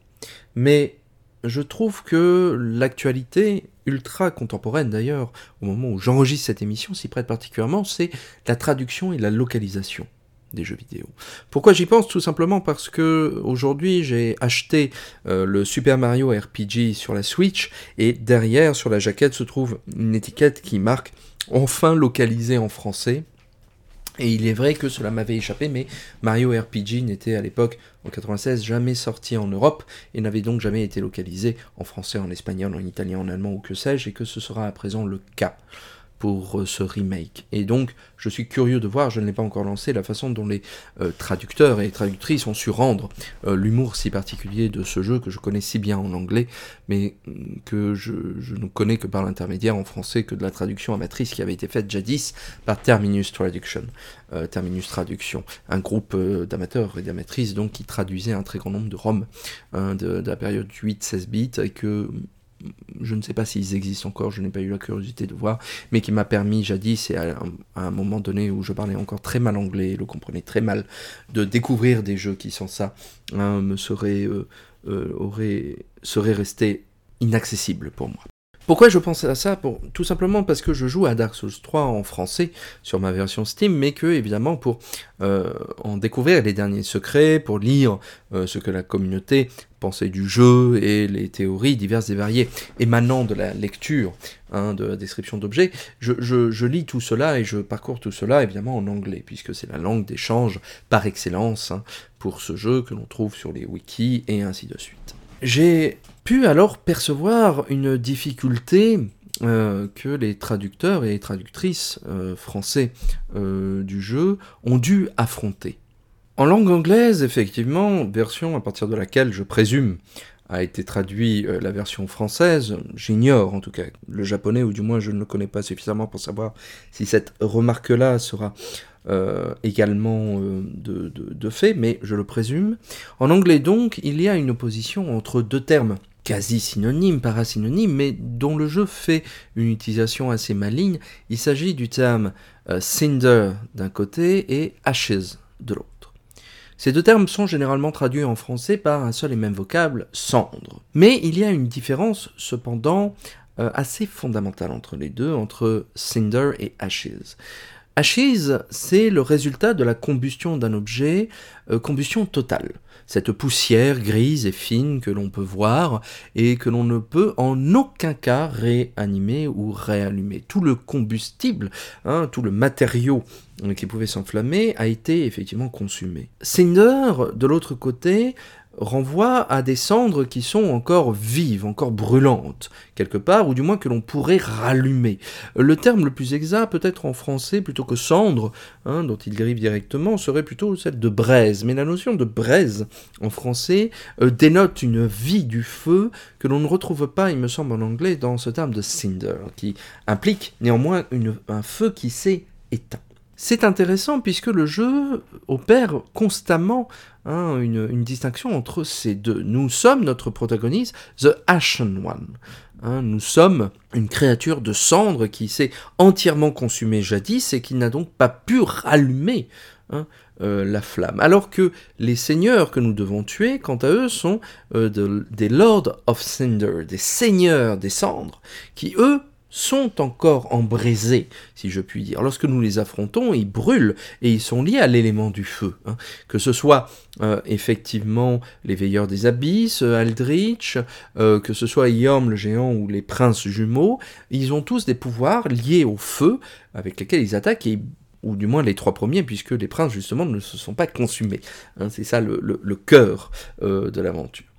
Mais je trouve que l'actualité ultra contemporaine d'ailleurs, au moment où j'enregistre cette émission, s'y prête particulièrement, c'est la traduction et la localisation des jeux vidéo. Pourquoi j'y pense Tout simplement parce que aujourd'hui j'ai acheté euh, le Super Mario RPG sur la Switch et derrière sur la jaquette se trouve une étiquette qui marque enfin localisé en français et il est vrai que cela m'avait échappé, mais Mario RPG n'était à l'époque, en 96, jamais sorti en Europe, et n'avait donc jamais été localisé en français, en espagnol, en italien, en allemand ou que sais-je, et que ce sera à présent le cas pour euh, ce remake. Et donc, je suis curieux de voir, je ne l'ai pas encore lancé, la façon dont les euh, traducteurs et traductrices ont su rendre euh, l'humour si particulier de ce jeu que je connais si bien en anglais, mais que je, ne connais que par l'intermédiaire en français que de la traduction amatrice qui avait été faite jadis par Terminus Traduction. Terminus Traduction, un groupe d'amateurs et d'amatrices donc qui traduisait un très grand nombre de roms hein, de, de, la période 8-16 bits et que je ne sais pas s'ils existent encore, je n'ai pas eu la curiosité de voir, mais qui m'a permis jadis, et à un, moment donné où je parlais encore très mal anglais, le comprenais très mal, de découvrir des jeux qui, sans ça, hein, me seraient, euh, euh, seraient restés inaccessibles pour moi. Pourquoi je pensais à ça Tout simplement parce que je joue à Dark Souls 3 en français sur ma version Steam, mais que évidemment pour euh, en découvrir les derniers secrets, pour lire euh, ce que la communauté pensait du jeu et les théories diverses et variées émanant de la lecture hein, de la description d'objets, je, lis tout cela et je parcours tout cela évidemment en anglais, puisque c'est la langue d'échange par excellence hein, pour ce jeu que l'on trouve sur les wikis et ainsi de suite. J'ai pu alors percevoir une difficulté euh, que les traducteurs et les traductrices euh, français euh, du jeu ont dû affronter. En langue anglaise, effectivement, version à partir de laquelle je présume a été traduit la version française, j'ignore en tout cas le japonais, ou du moins je ne le connais pas suffisamment pour savoir si cette remarque-là sera également de, de, fait, mais je le présume. En anglais donc, il y a une opposition entre deux termes quasi synonyme, parasynonyme, mais dont le jeu fait une utilisation assez maligne. Il s'agit du terme euh, cinder d'un côté et ashes de l'autre. Ces deux termes sont généralement traduits en français par un seul et même vocable, cendre. Mais il y a une différence cependant euh, assez fondamentale entre les deux, entre cinder et ashes. Ashes, c'est le résultat de la combustion d'un objet, euh, combustion totale cette poussière grise et fine que l'on peut voir et que l'on ne peut en aucun cas réanimer ou réallumer. Tout le combustible, hein, tout le matériau qui pouvait s'enflammer a été effectivement consumé. Cinder, de l'autre côté, renvoie à des cendres qui sont encore vives, encore brûlantes, quelque part, ou du moins que l'on pourrait rallumer. Le terme le plus exact, peut-être en français, plutôt que cendre, hein, dont il dérive directement, serait plutôt celle de braise. Mais la notion de braise, en français, euh, dénote une vie du feu que l'on ne retrouve pas, il me semble, en anglais, dans ce terme de cinder, qui implique néanmoins un feu qui s'est éteint. C'est intéressant puisque le jeu opère constamment hein, une, distinction entre ces deux. Nous sommes notre protagoniste, The Ashen One. Hein. nous sommes une créature de cendre qui s'est entièrement consumée jadis et qui n'a donc pas pu rallumer hein, euh, la flamme. Alors que les seigneurs que nous devons tuer, quant à eux, sont euh, des Lords of Cinder, des seigneurs des cendres, qui eux sont encore embrasés, si je puis dire. Lorsque nous les affrontons, ils brûlent et ils sont liés à l'élément du feu. Hein. Que ce soit euh, effectivement les veilleurs des abysses, euh, Aldrich, euh, que ce soit Yom le géant ou les princes jumeaux, ils ont tous des pouvoirs liés au feu avec lesquels ils attaquent ou du moins les trois premiers, puisque les princes justement ne se sont pas consumés. Hein. C'est ça le, le cœur de l'aventure.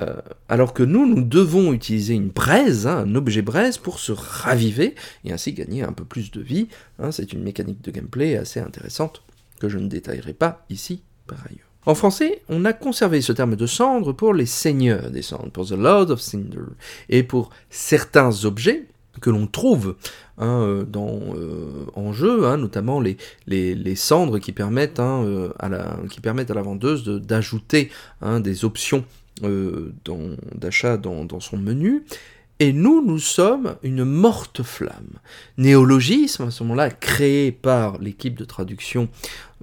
Euh, alors que nous, nous devons utiliser une braise, hein, un objet braise, pour se raviver et ainsi gagner un peu plus de vie. Hein. c'est une mécanique de gameplay assez intéressante que je ne détaillerai pas ici par ailleurs. En français, on a conservé ce terme de cendre pour les seigneurs des cendres, pour the Lord of Cinder, et pour certains objets que l'on trouve hein, euh, dans, euh, en jeu, notamment les, cendres qui permettent, à la, vendeuse d'ajouter des options d'achat dans, son menu, et nous, nous sommes une morte flamme. Néologisme, à ce moment-là, créé par l'équipe de traduction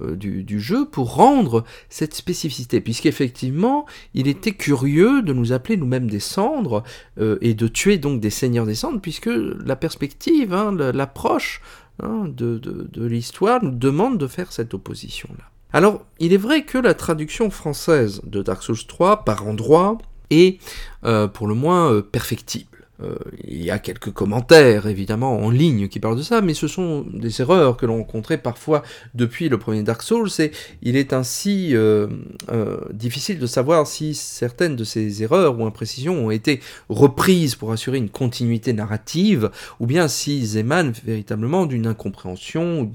euh, du, jeu pour rendre cette spécificité, puisqu'effectivement, il était curieux de nous appeler nous-mêmes des cendres euh, et de tuer donc des seigneurs des cendres, puisque la perspective, hein, l'approche hein, de, de l'histoire nous demande de faire cette opposition-là. Alors, il est vrai que la traduction française de Dark Souls 3, par endroit, est euh, pour le moins perfectible. Euh, il y a quelques commentaires évidemment en ligne qui parlent de ça, mais ce sont des erreurs que l'on rencontrait parfois depuis le premier Dark Souls, et il est ainsi euh, euh, difficile de savoir si certaines de ces erreurs ou imprécisions ont été reprises pour assurer une continuité narrative, ou bien s'ils émanent véritablement d'une incompréhension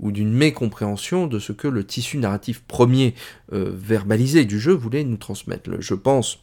ou d'une mécompréhension de ce que le tissu narratif premier verbalisé du jeu voulait nous transmettre. Je pense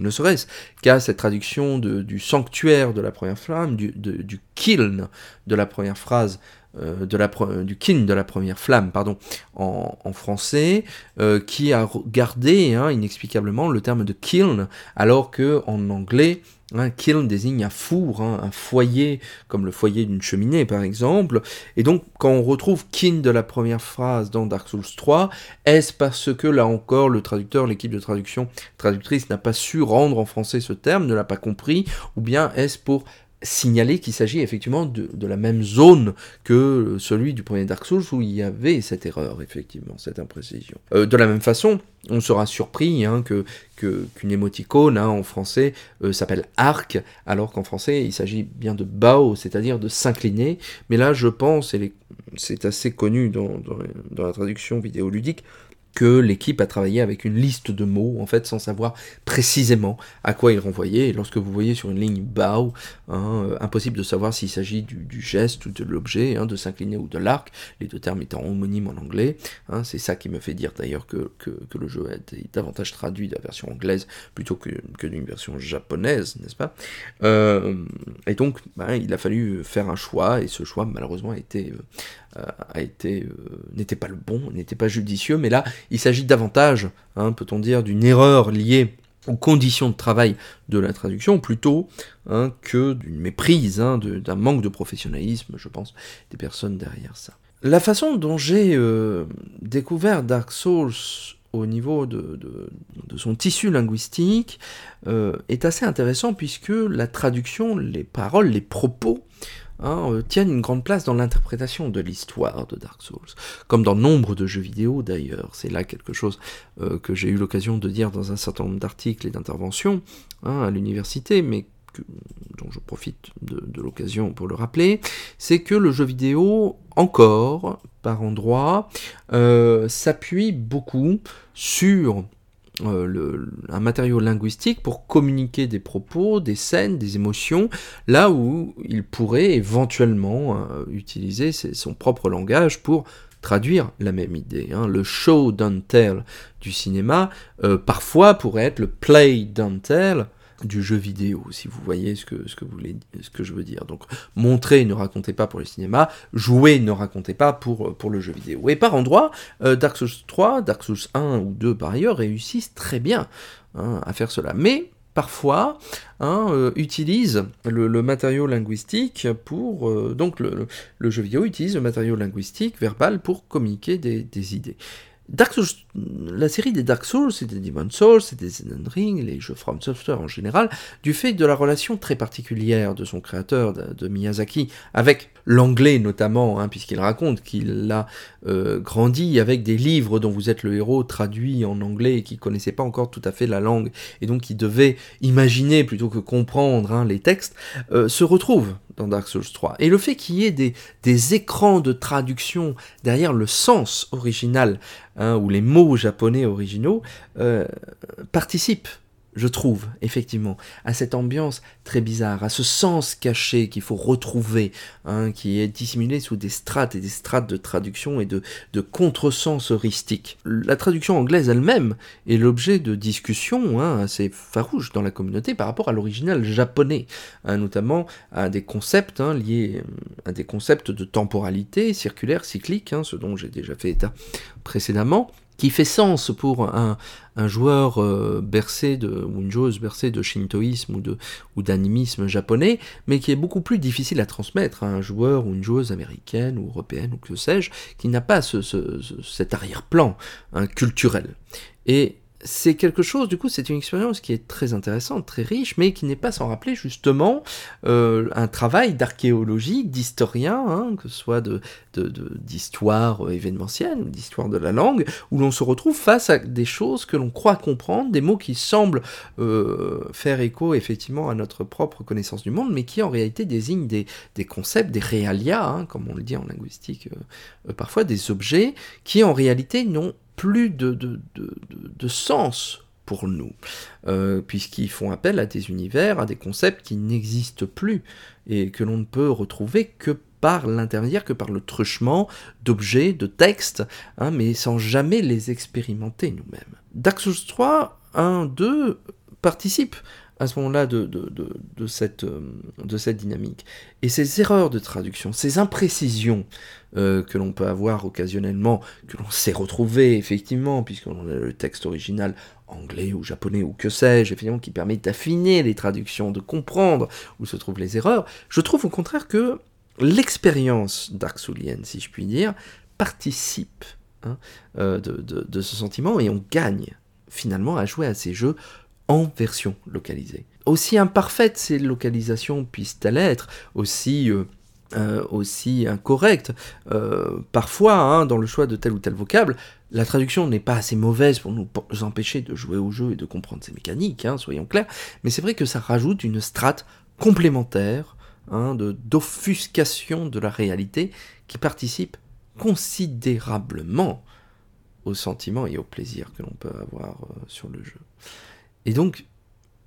ne serait-ce qu'à cette traduction du sanctuaire de la première flamme, du, kiln de la première phrase, euh, la, du kiln de la première flamme, pardon, en, français, euh, qui a gardé hein, inexplicablement le terme de kiln, alors que en anglais, un kiln désigne un four, hein, un foyer, comme le foyer d'une cheminée par exemple. Et donc, quand on retrouve kin de la première phrase dans Dark Souls 3, est-ce parce que là encore, le traducteur, l'équipe de traduction, traductrice n'a pas su rendre en français ce terme, ne l'a pas compris, ou bien est-ce pour signaler qu'il s'agit effectivement de, la même zone que celui du premier Dark Souls où il y avait cette erreur, effectivement, cette imprécision. Euh, de la même façon, on sera surpris hein, que qu'une émoticône hein, en français euh, s'appelle arc, alors qu'en français il s'agit bien de bao, c'est-à-dire de s'incliner. Mais là, je pense, et c'est assez connu dans, dans la traduction vidéoludique, que l'équipe a travaillé avec une liste de mots, en fait, sans savoir précisément à quoi il renvoyait. Et lorsque vous voyez sur une ligne bow, hein, euh, impossible de savoir s'il s'agit du, geste ou de l'objet, hein, de s'incliner ou de l'arc, les deux termes étant homonymes en anglais. Hein, c'est ça qui me fait dire d'ailleurs que, que, le jeu a été davantage traduit de la version anglaise plutôt que, que d'une version japonaise, n'est-ce pas? Euh, Et donc, ben, il a fallu faire un choix, et ce choix, malheureusement, a été, euh, a été, n'était pas le bon, n'était pas judicieux, mais là, il s'agit davantage, hein, peut-on dire, d'une erreur liée aux conditions de travail de la traduction plutôt hein, que d'une méprise, hein, d'un manque de professionnalisme, je pense, des personnes derrière ça. La façon dont j'ai euh, découvert Dark Souls au niveau de, son tissu linguistique euh, est assez intéressant puisque la traduction, les paroles, les propos Hein, euh, tiennent une grande place dans l'interprétation de l'histoire de Dark Souls, comme dans nombre de jeux vidéo d'ailleurs. C'est là quelque chose euh, que j'ai eu l'occasion de dire dans un certain nombre d'articles et d'interventions hein, à l'université, mais dont je profite de, l'occasion pour le rappeler, c'est que le jeu vidéo, encore, par endroits, euh, s'appuie beaucoup sur euh, un matériau linguistique pour communiquer des propos, des scènes, des émotions, là où il pourrait éventuellement euh, utiliser son propre langage pour traduire la même idée. Hein. Le show don't tell du cinéma, euh, parfois pourrait être le play don't tell du jeu vidéo, si vous voyez ce que, ce que, je veux dire. Donc, montrer, ne racontez pas pour le cinéma, jouer, ne racontez pas pour, le jeu vidéo. Et par endroit, euh, Dark Souls 3, Dark Souls 1 ou 2 par ailleurs réussissent très bien hein, à faire cela. Mais parfois hein, euh, utilise le, matériau linguistique pour euh, donc le, jeu vidéo utilise le matériau linguistique verbal pour communiquer des idées. Dark Souls, la série des Dark Souls, c'est des Demon Souls, c'est des Elden Ring, les jeux From Software en général, du fait de la relation très particulière de son créateur, de, Miyazaki, avec l'anglais notamment, hein, puisqu'il raconte qu'il a euh, grandi avec des livres dont vous êtes le héros traduits en anglais et qu'il connaissait pas encore tout à fait la langue, et donc il devait imaginer plutôt que comprendre hein, les textes, euh, se retrouve dans Dark Souls 3. Et le fait qu'il y ait des, des, écrans de traduction derrière le sens original, hein, ou les mots japonais originaux, euh, participe je trouve, effectivement, à cette ambiance très bizarre, à ce sens caché qu'il faut retrouver, hein, qui est dissimulé sous des strates et des strates de traduction et de, de contresens heuristique. La traduction anglaise elle-même est l'objet de discussions hein, assez farouches dans la communauté par rapport à l'original japonais, hein, notamment à des concepts liés à des concepts de temporalité circulaire, cyclique, ce dont j'ai déjà fait état précédemment, qui fait sens pour un, joueur euh, bercé de, ou une joueuse bercée de shintoïsme ou, de, ou d'animisme japonais, mais qui est beaucoup plus difficile à transmettre à un joueur ou une joueuse américaine ou européenne ou que sais-je, qui n'a pas ce, cet arrière-plan hein, culturel. Et c'est quelque chose, du coup, c'est une expérience qui est très intéressante, très riche, mais qui n'est pas sans rappeler justement euh, un travail d'archéologie, d'historien, hein, que ce soit de, d'histoire euh, événementielle d'histoire de la langue, où l'on se retrouve face à des choses que l'on croit comprendre, des mots qui semblent euh, faire écho effectivement à notre propre connaissance du monde, mais qui en réalité désignent des, concepts, des réalia, hein, comme on le dit en linguistique parfois, des objets qui en réalité n'ont plus de, de, sens pour nous, euh, puisqu'ils font appel à des univers, à des concepts qui n'existent plus, et que l'on ne peut retrouver que par l'intermédiaire, que par le truchement d'objets, de textes, hein, mais sans jamais les expérimenter nous-mêmes. Dark Souls 3, 1, 2 participe à ce moment-là de, de, cette, euh, de cette dynamique. Et ces erreurs de traduction, ces imprécisions euh, que l'on peut avoir occasionnellement, que l'on sait retrouver effectivement, puisqu'on a le texte original anglais ou japonais ou que sais-je, effectivement, qui permet d'affiner les traductions, de comprendre où se trouvent les erreurs, je trouve au contraire que l'expérience Dark Soulienne, si je puis dire, participe hein, euh, de, de ce sentiment et on gagne finalement à jouer à ces jeux en version localisée. Aussi imparfaite ces localisations puissent-elles être, aussi, euh, euh, aussi incorrectes, euh, parfois, hein, dans le choix de tel ou tel vocable, la traduction n'est pas assez mauvaise pour nous empêcher de jouer au jeu et de comprendre ses mécaniques, hein, soyons clairs, mais c'est vrai que ça rajoute une strate complémentaire hein, d'offuscation de la réalité qui participe considérablement au sentiment et au plaisir que l'on peut avoir sur le jeu. Et donc,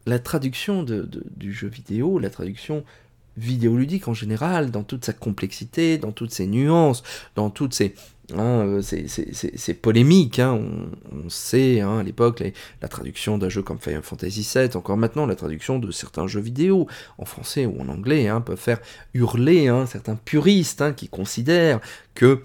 la traduction du jeu vidéo, la traduction vidéoludique en général, dans toute sa complexité, dans toutes ses nuances, dans toutes ses, hein, euh, polémiques. Hein, on, sait hein, à l'époque la traduction d'un jeu comme Final Fantasy VII, encore maintenant la traduction de certains jeux vidéo, en français ou en anglais, peuvent faire hurler certains puristes qui considèrent que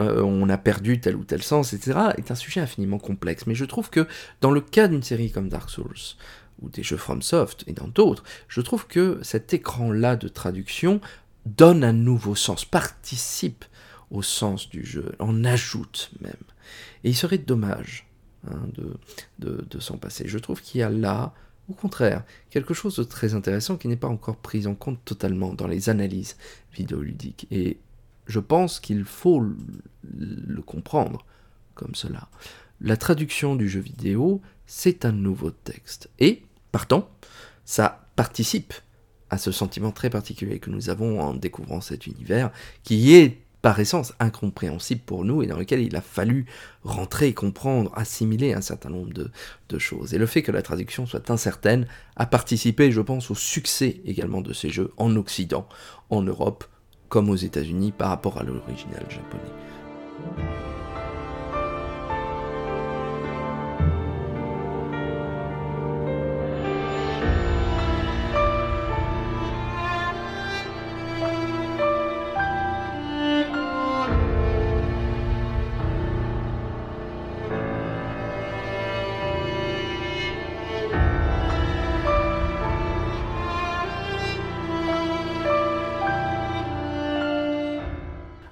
euh, on a perdu tel ou tel sens, etc., est un sujet infiniment complexe. Mais je trouve que dans le cas d'une série comme Dark Souls, ou des jeux FromSoft, et dans d'autres, je trouve que cet écran-là de traduction donne un nouveau sens, participe au sens du jeu, en ajoute même. Et il serait dommage hein, de, de s'en passer. Je trouve qu'il y a là, au contraire, quelque chose de très intéressant qui n'est pas encore pris en compte totalement dans les analyses vidéoludiques. Et je pense qu'il faut le comprendre comme cela. La traduction du jeu vidéo, c'est un nouveau texte. Et, partant, ça participe à ce sentiment très particulier que nous avons en découvrant cet univers, qui est par essence incompréhensible pour nous et dans lequel il a fallu rentrer, comprendre, assimiler un certain nombre de, de, choses. Et le fait que la traduction soit incertaine a participé, je pense, au succès également de ces jeux en Occident, en Europe, comme aux États-Unis par rapport à l'original japonais.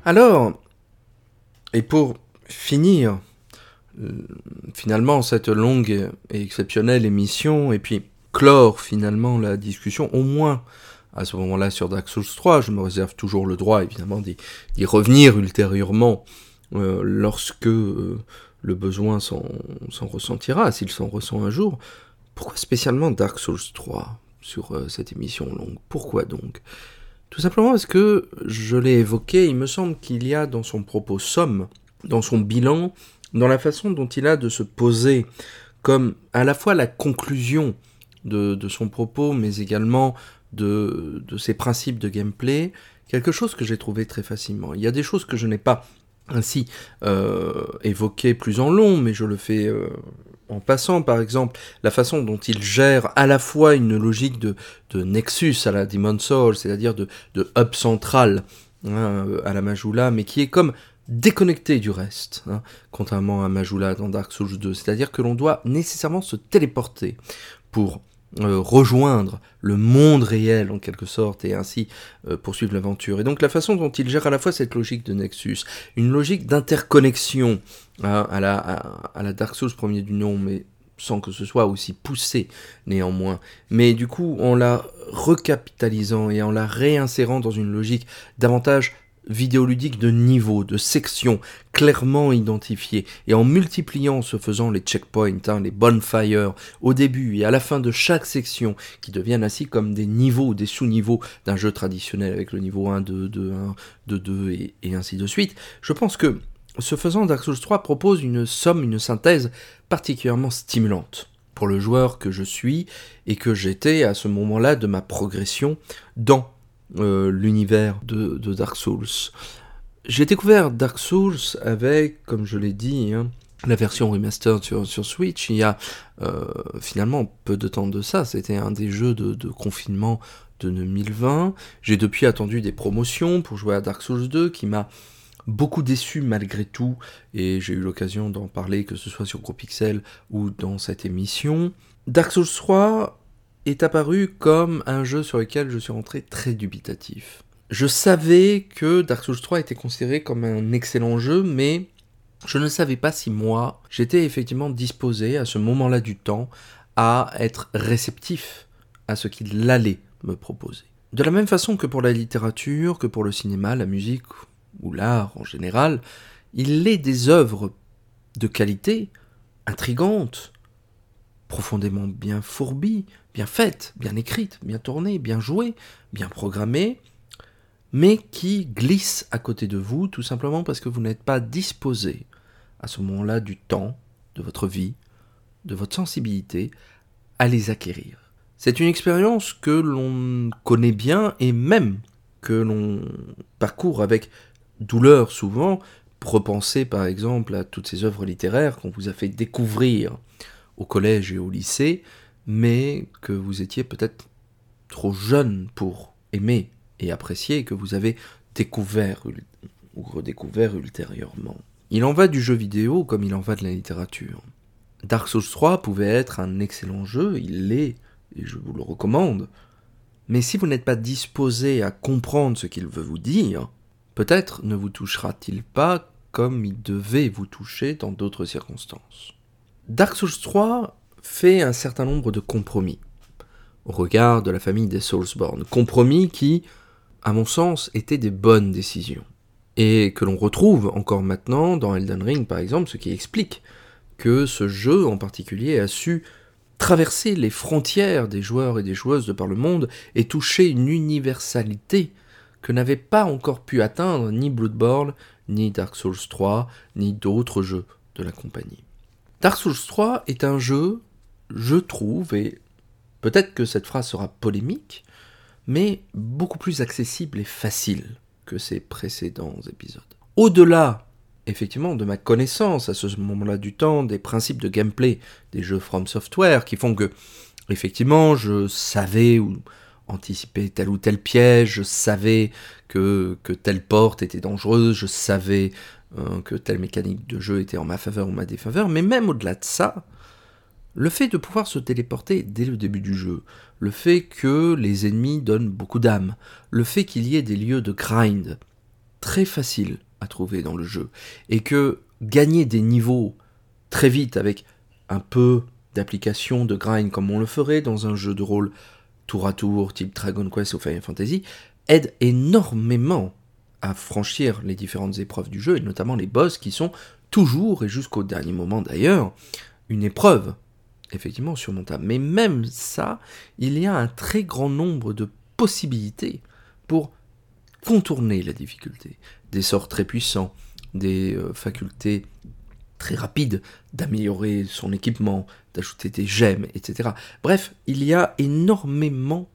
Alors, et pour finir euh, finalement cette longue et exceptionnelle émission, et puis clore finalement la discussion, au moins à ce moment-là sur Dark Souls 3, je me réserve toujours le droit évidemment d'y revenir ultérieurement euh, lorsque euh, le besoin s'en ressentira, s'il s'en ressent un jour. Pourquoi spécialement Dark Souls 3 sur cette émission longue? Pourquoi donc? Tout simplement parce que, je l'ai évoqué, il me semble qu'il y a dans son propos somme, dans son bilan, dans la façon dont il a de se poser comme à la fois la conclusion de, son propos, mais également de, ses principes de gameplay, quelque chose que j'ai trouvé très facilement. Il y a des choses que je n'ai pas ainsi euh, évoquées plus en long, mais je le fais euh, en passant par exemple la façon dont il gère à la fois une logique de, nexus à la Demon Soul, c'est-à-dire de, hub central hein, à la Majula, mais qui est comme déconnecté du reste, hein, contrairement à Majula dans Dark Souls 2. C'est-à-dire que l'on doit nécessairement se téléporter pour euh, rejoindre le monde réel en quelque sorte et ainsi euh, poursuivre l'aventure. Et donc la façon dont il gère à la fois cette logique de Nexus, une logique d'interconnexion hein, à, la, à, la Dark Souls premier du nom, mais sans que ce soit aussi poussé néanmoins. Mais du coup, en la recapitalisant et en la réinsérant dans une logique davantage vidéoludique de niveau, de section, clairement identifiées, et en multipliant ce faisant les checkpoints, hein, les bonfires, au début et à la fin de chaque section, qui deviennent ainsi comme des niveaux, des sous-niveaux d'un jeu traditionnel avec le niveau 1, 2, 2, 1, 2, 2 et, et ainsi de suite, je pense que ce faisant, Dark Souls 3 propose une somme, une synthèse particulièrement stimulante pour le joueur que je suis et que j'étais à ce moment-là de ma progression dans euh, l'univers de, Dark Souls. J'ai découvert Dark Souls avec, comme je l'ai dit, hein, la version remastered sur, sur, Switch il y a euh, finalement peu de temps de ça. C'était un des jeux de, de confinement de 2020. J'ai depuis attendu des promotions pour jouer à Dark Souls 2 qui m'a beaucoup déçu malgré tout, et j'ai eu l'occasion d'en parler que ce soit sur GoPixel ou dans cette émission. Dark Souls 3 est apparu comme un jeu sur lequel je suis rentré très dubitatif. Je savais que Dark Souls 3 était considéré comme un excellent jeu, mais je ne savais pas si moi, j'étais effectivement disposé à ce moment-là du temps à être réceptif à ce qu'il allait me proposer. De la même façon que pour la littérature, que pour le cinéma, la musique ou l'art en général, il est des œuvres de qualité, intrigantes, profondément bien fourbies, bien faites, bien écrites, bien tournées, bien jouées, bien programmées, mais qui glissent à côté de vous tout simplement parce que vous n'êtes pas disposé à ce moment-là du temps, de votre vie, de votre sensibilité, à les acquérir. C'est une expérience que l'on connaît bien et même que l'on parcourt avec douleur souvent, repenser par exemple à toutes ces œuvres littéraires qu'on vous a fait découvrir au collège et au lycée, mais que vous étiez peut-être trop jeune pour aimer et apprécier, que vous avez découvert ou redécouvert ultérieurement. Il en va du jeu vidéo comme il en va de la littérature. Dark Souls 3 pouvait être un excellent jeu, il l'est, et je vous le recommande. Mais si vous n'êtes pas disposé à comprendre ce qu'il veut vous dire, peut-être ne vous touchera-t-il pas comme il devait vous toucher dans d'autres circonstances. Dark Souls 3 fait un certain nombre de compromis au regard de la famille des Soulsborne. Compromis qui, à mon sens, étaient des bonnes décisions. Et que l'on retrouve encore maintenant dans Elden Ring par exemple, ce qui explique que ce jeu en particulier a su traverser les frontières des joueurs et des joueuses de par le monde et toucher une universalité que n'avaient pas encore pu atteindre ni Bloodborne, ni Dark Souls 3, ni d'autres jeux de la compagnie. Dark Souls 3 est un jeu, je trouve, et peut-être que cette phrase sera polémique, mais beaucoup plus accessible et facile que ses précédents épisodes. Au-delà, effectivement, de ma connaissance à ce moment-là du temps des principes de gameplay des jeux From Software qui font que, effectivement, je savais ou anticiper tel ou tel piège, je savais que, que telle porte était dangereuse, je savais euh, que telle mécanique de jeu était en ma faveur ou ma défaveur, mais même au-delà de ça, le fait de pouvoir se téléporter dès le début du jeu, le fait que les ennemis donnent beaucoup d'âme, le fait qu'il y ait des lieux de grind très faciles à trouver dans le jeu, et que gagner des niveaux très vite avec un peu d'application de grind comme on le ferait dans un jeu de rôle tour à tour, type Dragon Quest ou Final Fantasy, aide énormément à franchir les différentes épreuves du jeu, et notamment les boss qui sont toujours, et jusqu'au dernier moment d'ailleurs, une épreuve, effectivement, surmontable. Mais même ça, il y a un très grand nombre de possibilités pour contourner la difficulté. Des sorts très puissants, des euh, facultés très rapides d'améliorer son équipement, d'ajouter des gemmes, etc. Bref, il y a énormément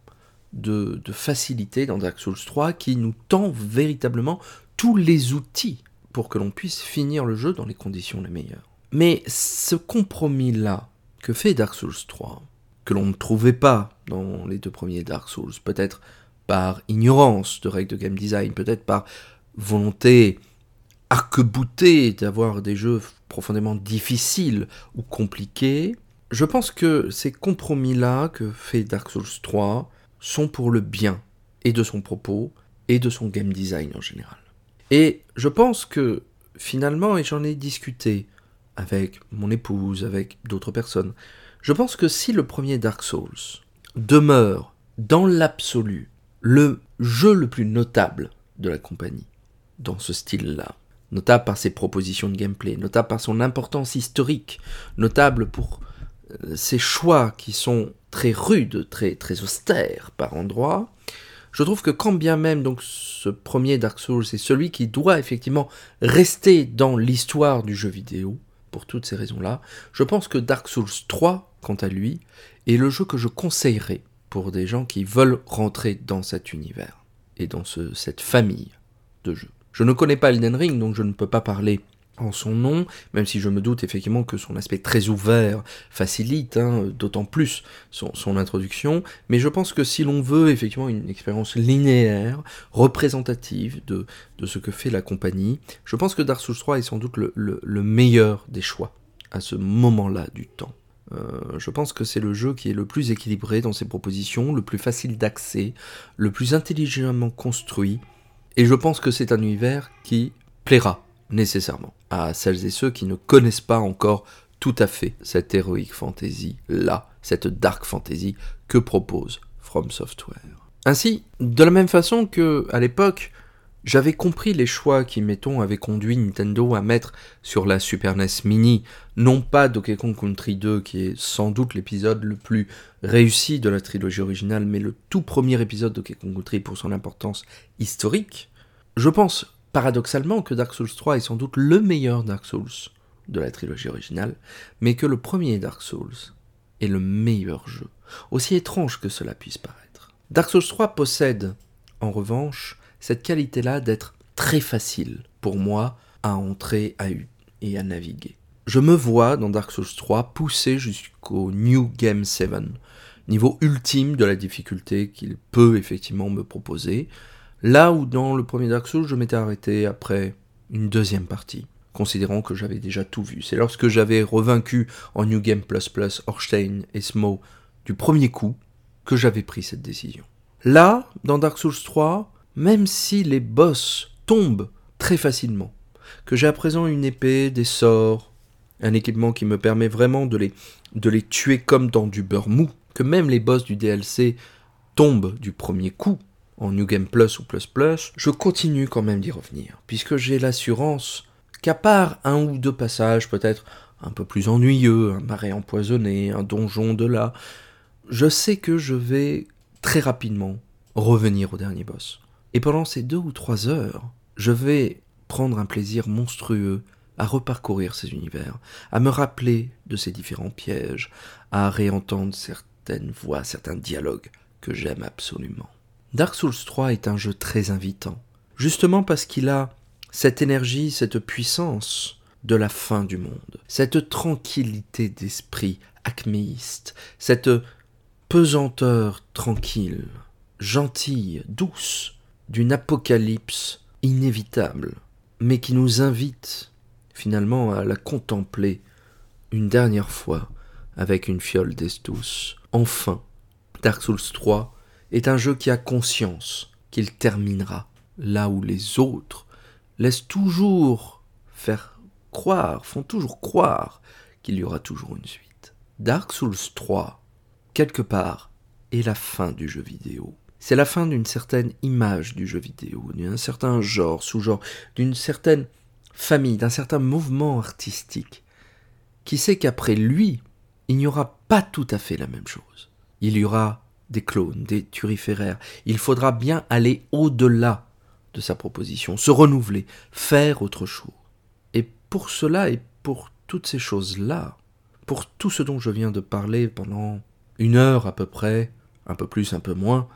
de, de facilité dans Dark Souls 3 qui nous tend véritablement tous les outils pour que l'on puisse finir le jeu dans les conditions les meilleures. Mais ce compromis-là que fait Dark Souls 3, que l'on ne trouvait pas dans les deux premiers Dark Souls, peut-être par ignorance de règles de game design, peut-être par volonté arc-bouté d'avoir des jeux profondément difficiles ou compliqués. Je pense que ces compromis-là que fait Dark Souls 3 sont pour le bien et de son propos et de son game design en général. Et je pense que finalement, et j'en ai discuté avec mon épouse, avec d'autres personnes, je pense que si le premier Dark Souls demeure dans l'absolu le jeu le plus notable de la compagnie, dans ce style-là, notable par ses propositions de gameplay, notable par son importance historique, notable pour euh, ses choix qui sont très rudes, très, très austères par endroits, je trouve que quand bien même donc ce premier Dark Souls est celui qui doit effectivement rester dans l'histoire du jeu vidéo, pour toutes ces raisons-là, je pense que Dark Souls 3, quant à lui, est le jeu que je conseillerais pour des gens qui veulent rentrer dans cet univers et dans cette famille de jeux. Je ne connais pas Elden Ring, donc je ne peux pas parler en son nom, même si je me doute effectivement que son aspect très ouvert facilite hein, d'autant plus son, introduction, mais je pense que si l'on veut effectivement une expérience linéaire, représentative de, ce que fait la compagnie, je pense que Dark Souls 3 est sans doute le, le, meilleur des choix à ce moment-là du temps. Euh, je pense que c'est le jeu qui est le plus équilibré dans ses propositions, le plus facile d'accès, le plus intelligemment construit, et je pense que c'est un univers qui plaira nécessairement à celles et ceux qui ne connaissent pas encore tout à fait cette heroic fantasy là, cette dark fantasy que propose From Software. Ainsi, de la même façon que à l'époque, j'avais compris les choix qui, mettons, avaient conduit Nintendo à mettre sur la Super NES Mini, non pas Donkey Kong Country 2, qui est sans doute l'épisode le plus réussi de la trilogie originale, mais le tout premier épisode de Donkey Kong Country pour son importance historique. Je pense paradoxalement que Dark Souls 3 est sans doute le meilleur Dark Souls de la trilogie originale, mais que le premier Dark Souls est le meilleur jeu, aussi étrange que cela puisse paraître. Dark Souls 3 possède, en revanche, cette qualité-là d'être très facile pour moi à entrer à et à naviguer. Je me vois dans Dark Souls 3 pousser jusqu'au New Game 7, niveau ultime de la difficulté qu'il peut effectivement me proposer, Là où dans le premier Dark Souls, je m'étais arrêté après une deuxième partie, considérant que j'avais déjà tout vu. C'est lorsque j'avais revaincu en New Game Plus Plus Orstein et Smo du premier coup que j'avais pris cette décision. Là, dans Dark Souls 3, même si les boss tombent très facilement, que j'ai à présent une épée, des sorts, un équipement qui me permet vraiment de les, de les tuer comme dans du beurre mou, que même les boss du DLC tombent du premier coup, en New Game Plus ou Plus Plus, je continue quand même d'y revenir, puisque j'ai l'assurance qu'à part un ou deux passages peut-être un peu plus ennuyeux, un marais empoisonné, un donjon de là, je sais que je vais très rapidement revenir au dernier boss. Et pendant ces deux ou trois heures, je vais prendre un plaisir monstrueux à reparcourir ces univers, à me rappeler de ces différents pièges, à réentendre certaines voix, certains dialogues que j'aime absolument. Dark Souls 3 est un jeu très invitant, justement parce qu'il a cette énergie, cette puissance de la fin du monde, cette tranquillité d'esprit acméiste, cette pesanteur tranquille, gentille, douce, d'une apocalypse inévitable, mais qui nous invite finalement à la contempler une dernière fois avec une fiole d'estus. Enfin, Dark Souls 3 est un jeu qui a conscience qu'il terminera là où les autres laissent toujours faire croire, font toujours croire qu'il y aura toujours une suite. Dark Souls 3, quelque part, est la fin du jeu vidéo. C'est la fin d'une certaine image du jeu vidéo, d'un certain genre, sous-genre, d'une certaine famille, d'un certain mouvement artistique, qui sait qu'après lui, il n'y aura pas tout à fait la même chose. Il y aura des clones, des turiféraires. Il faudra bien aller au-delà de sa proposition, se renouveler, faire autre chose. Et pour cela et pour toutes ces choses-là, pour tout ce dont je viens de parler pendant une heure à peu près, un peu plus, un peu moins,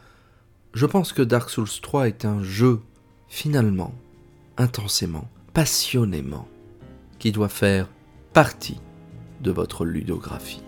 je pense que Dark Souls 3 est un jeu, finalement, intensément, passionnément, qui doit faire partie de votre ludographie.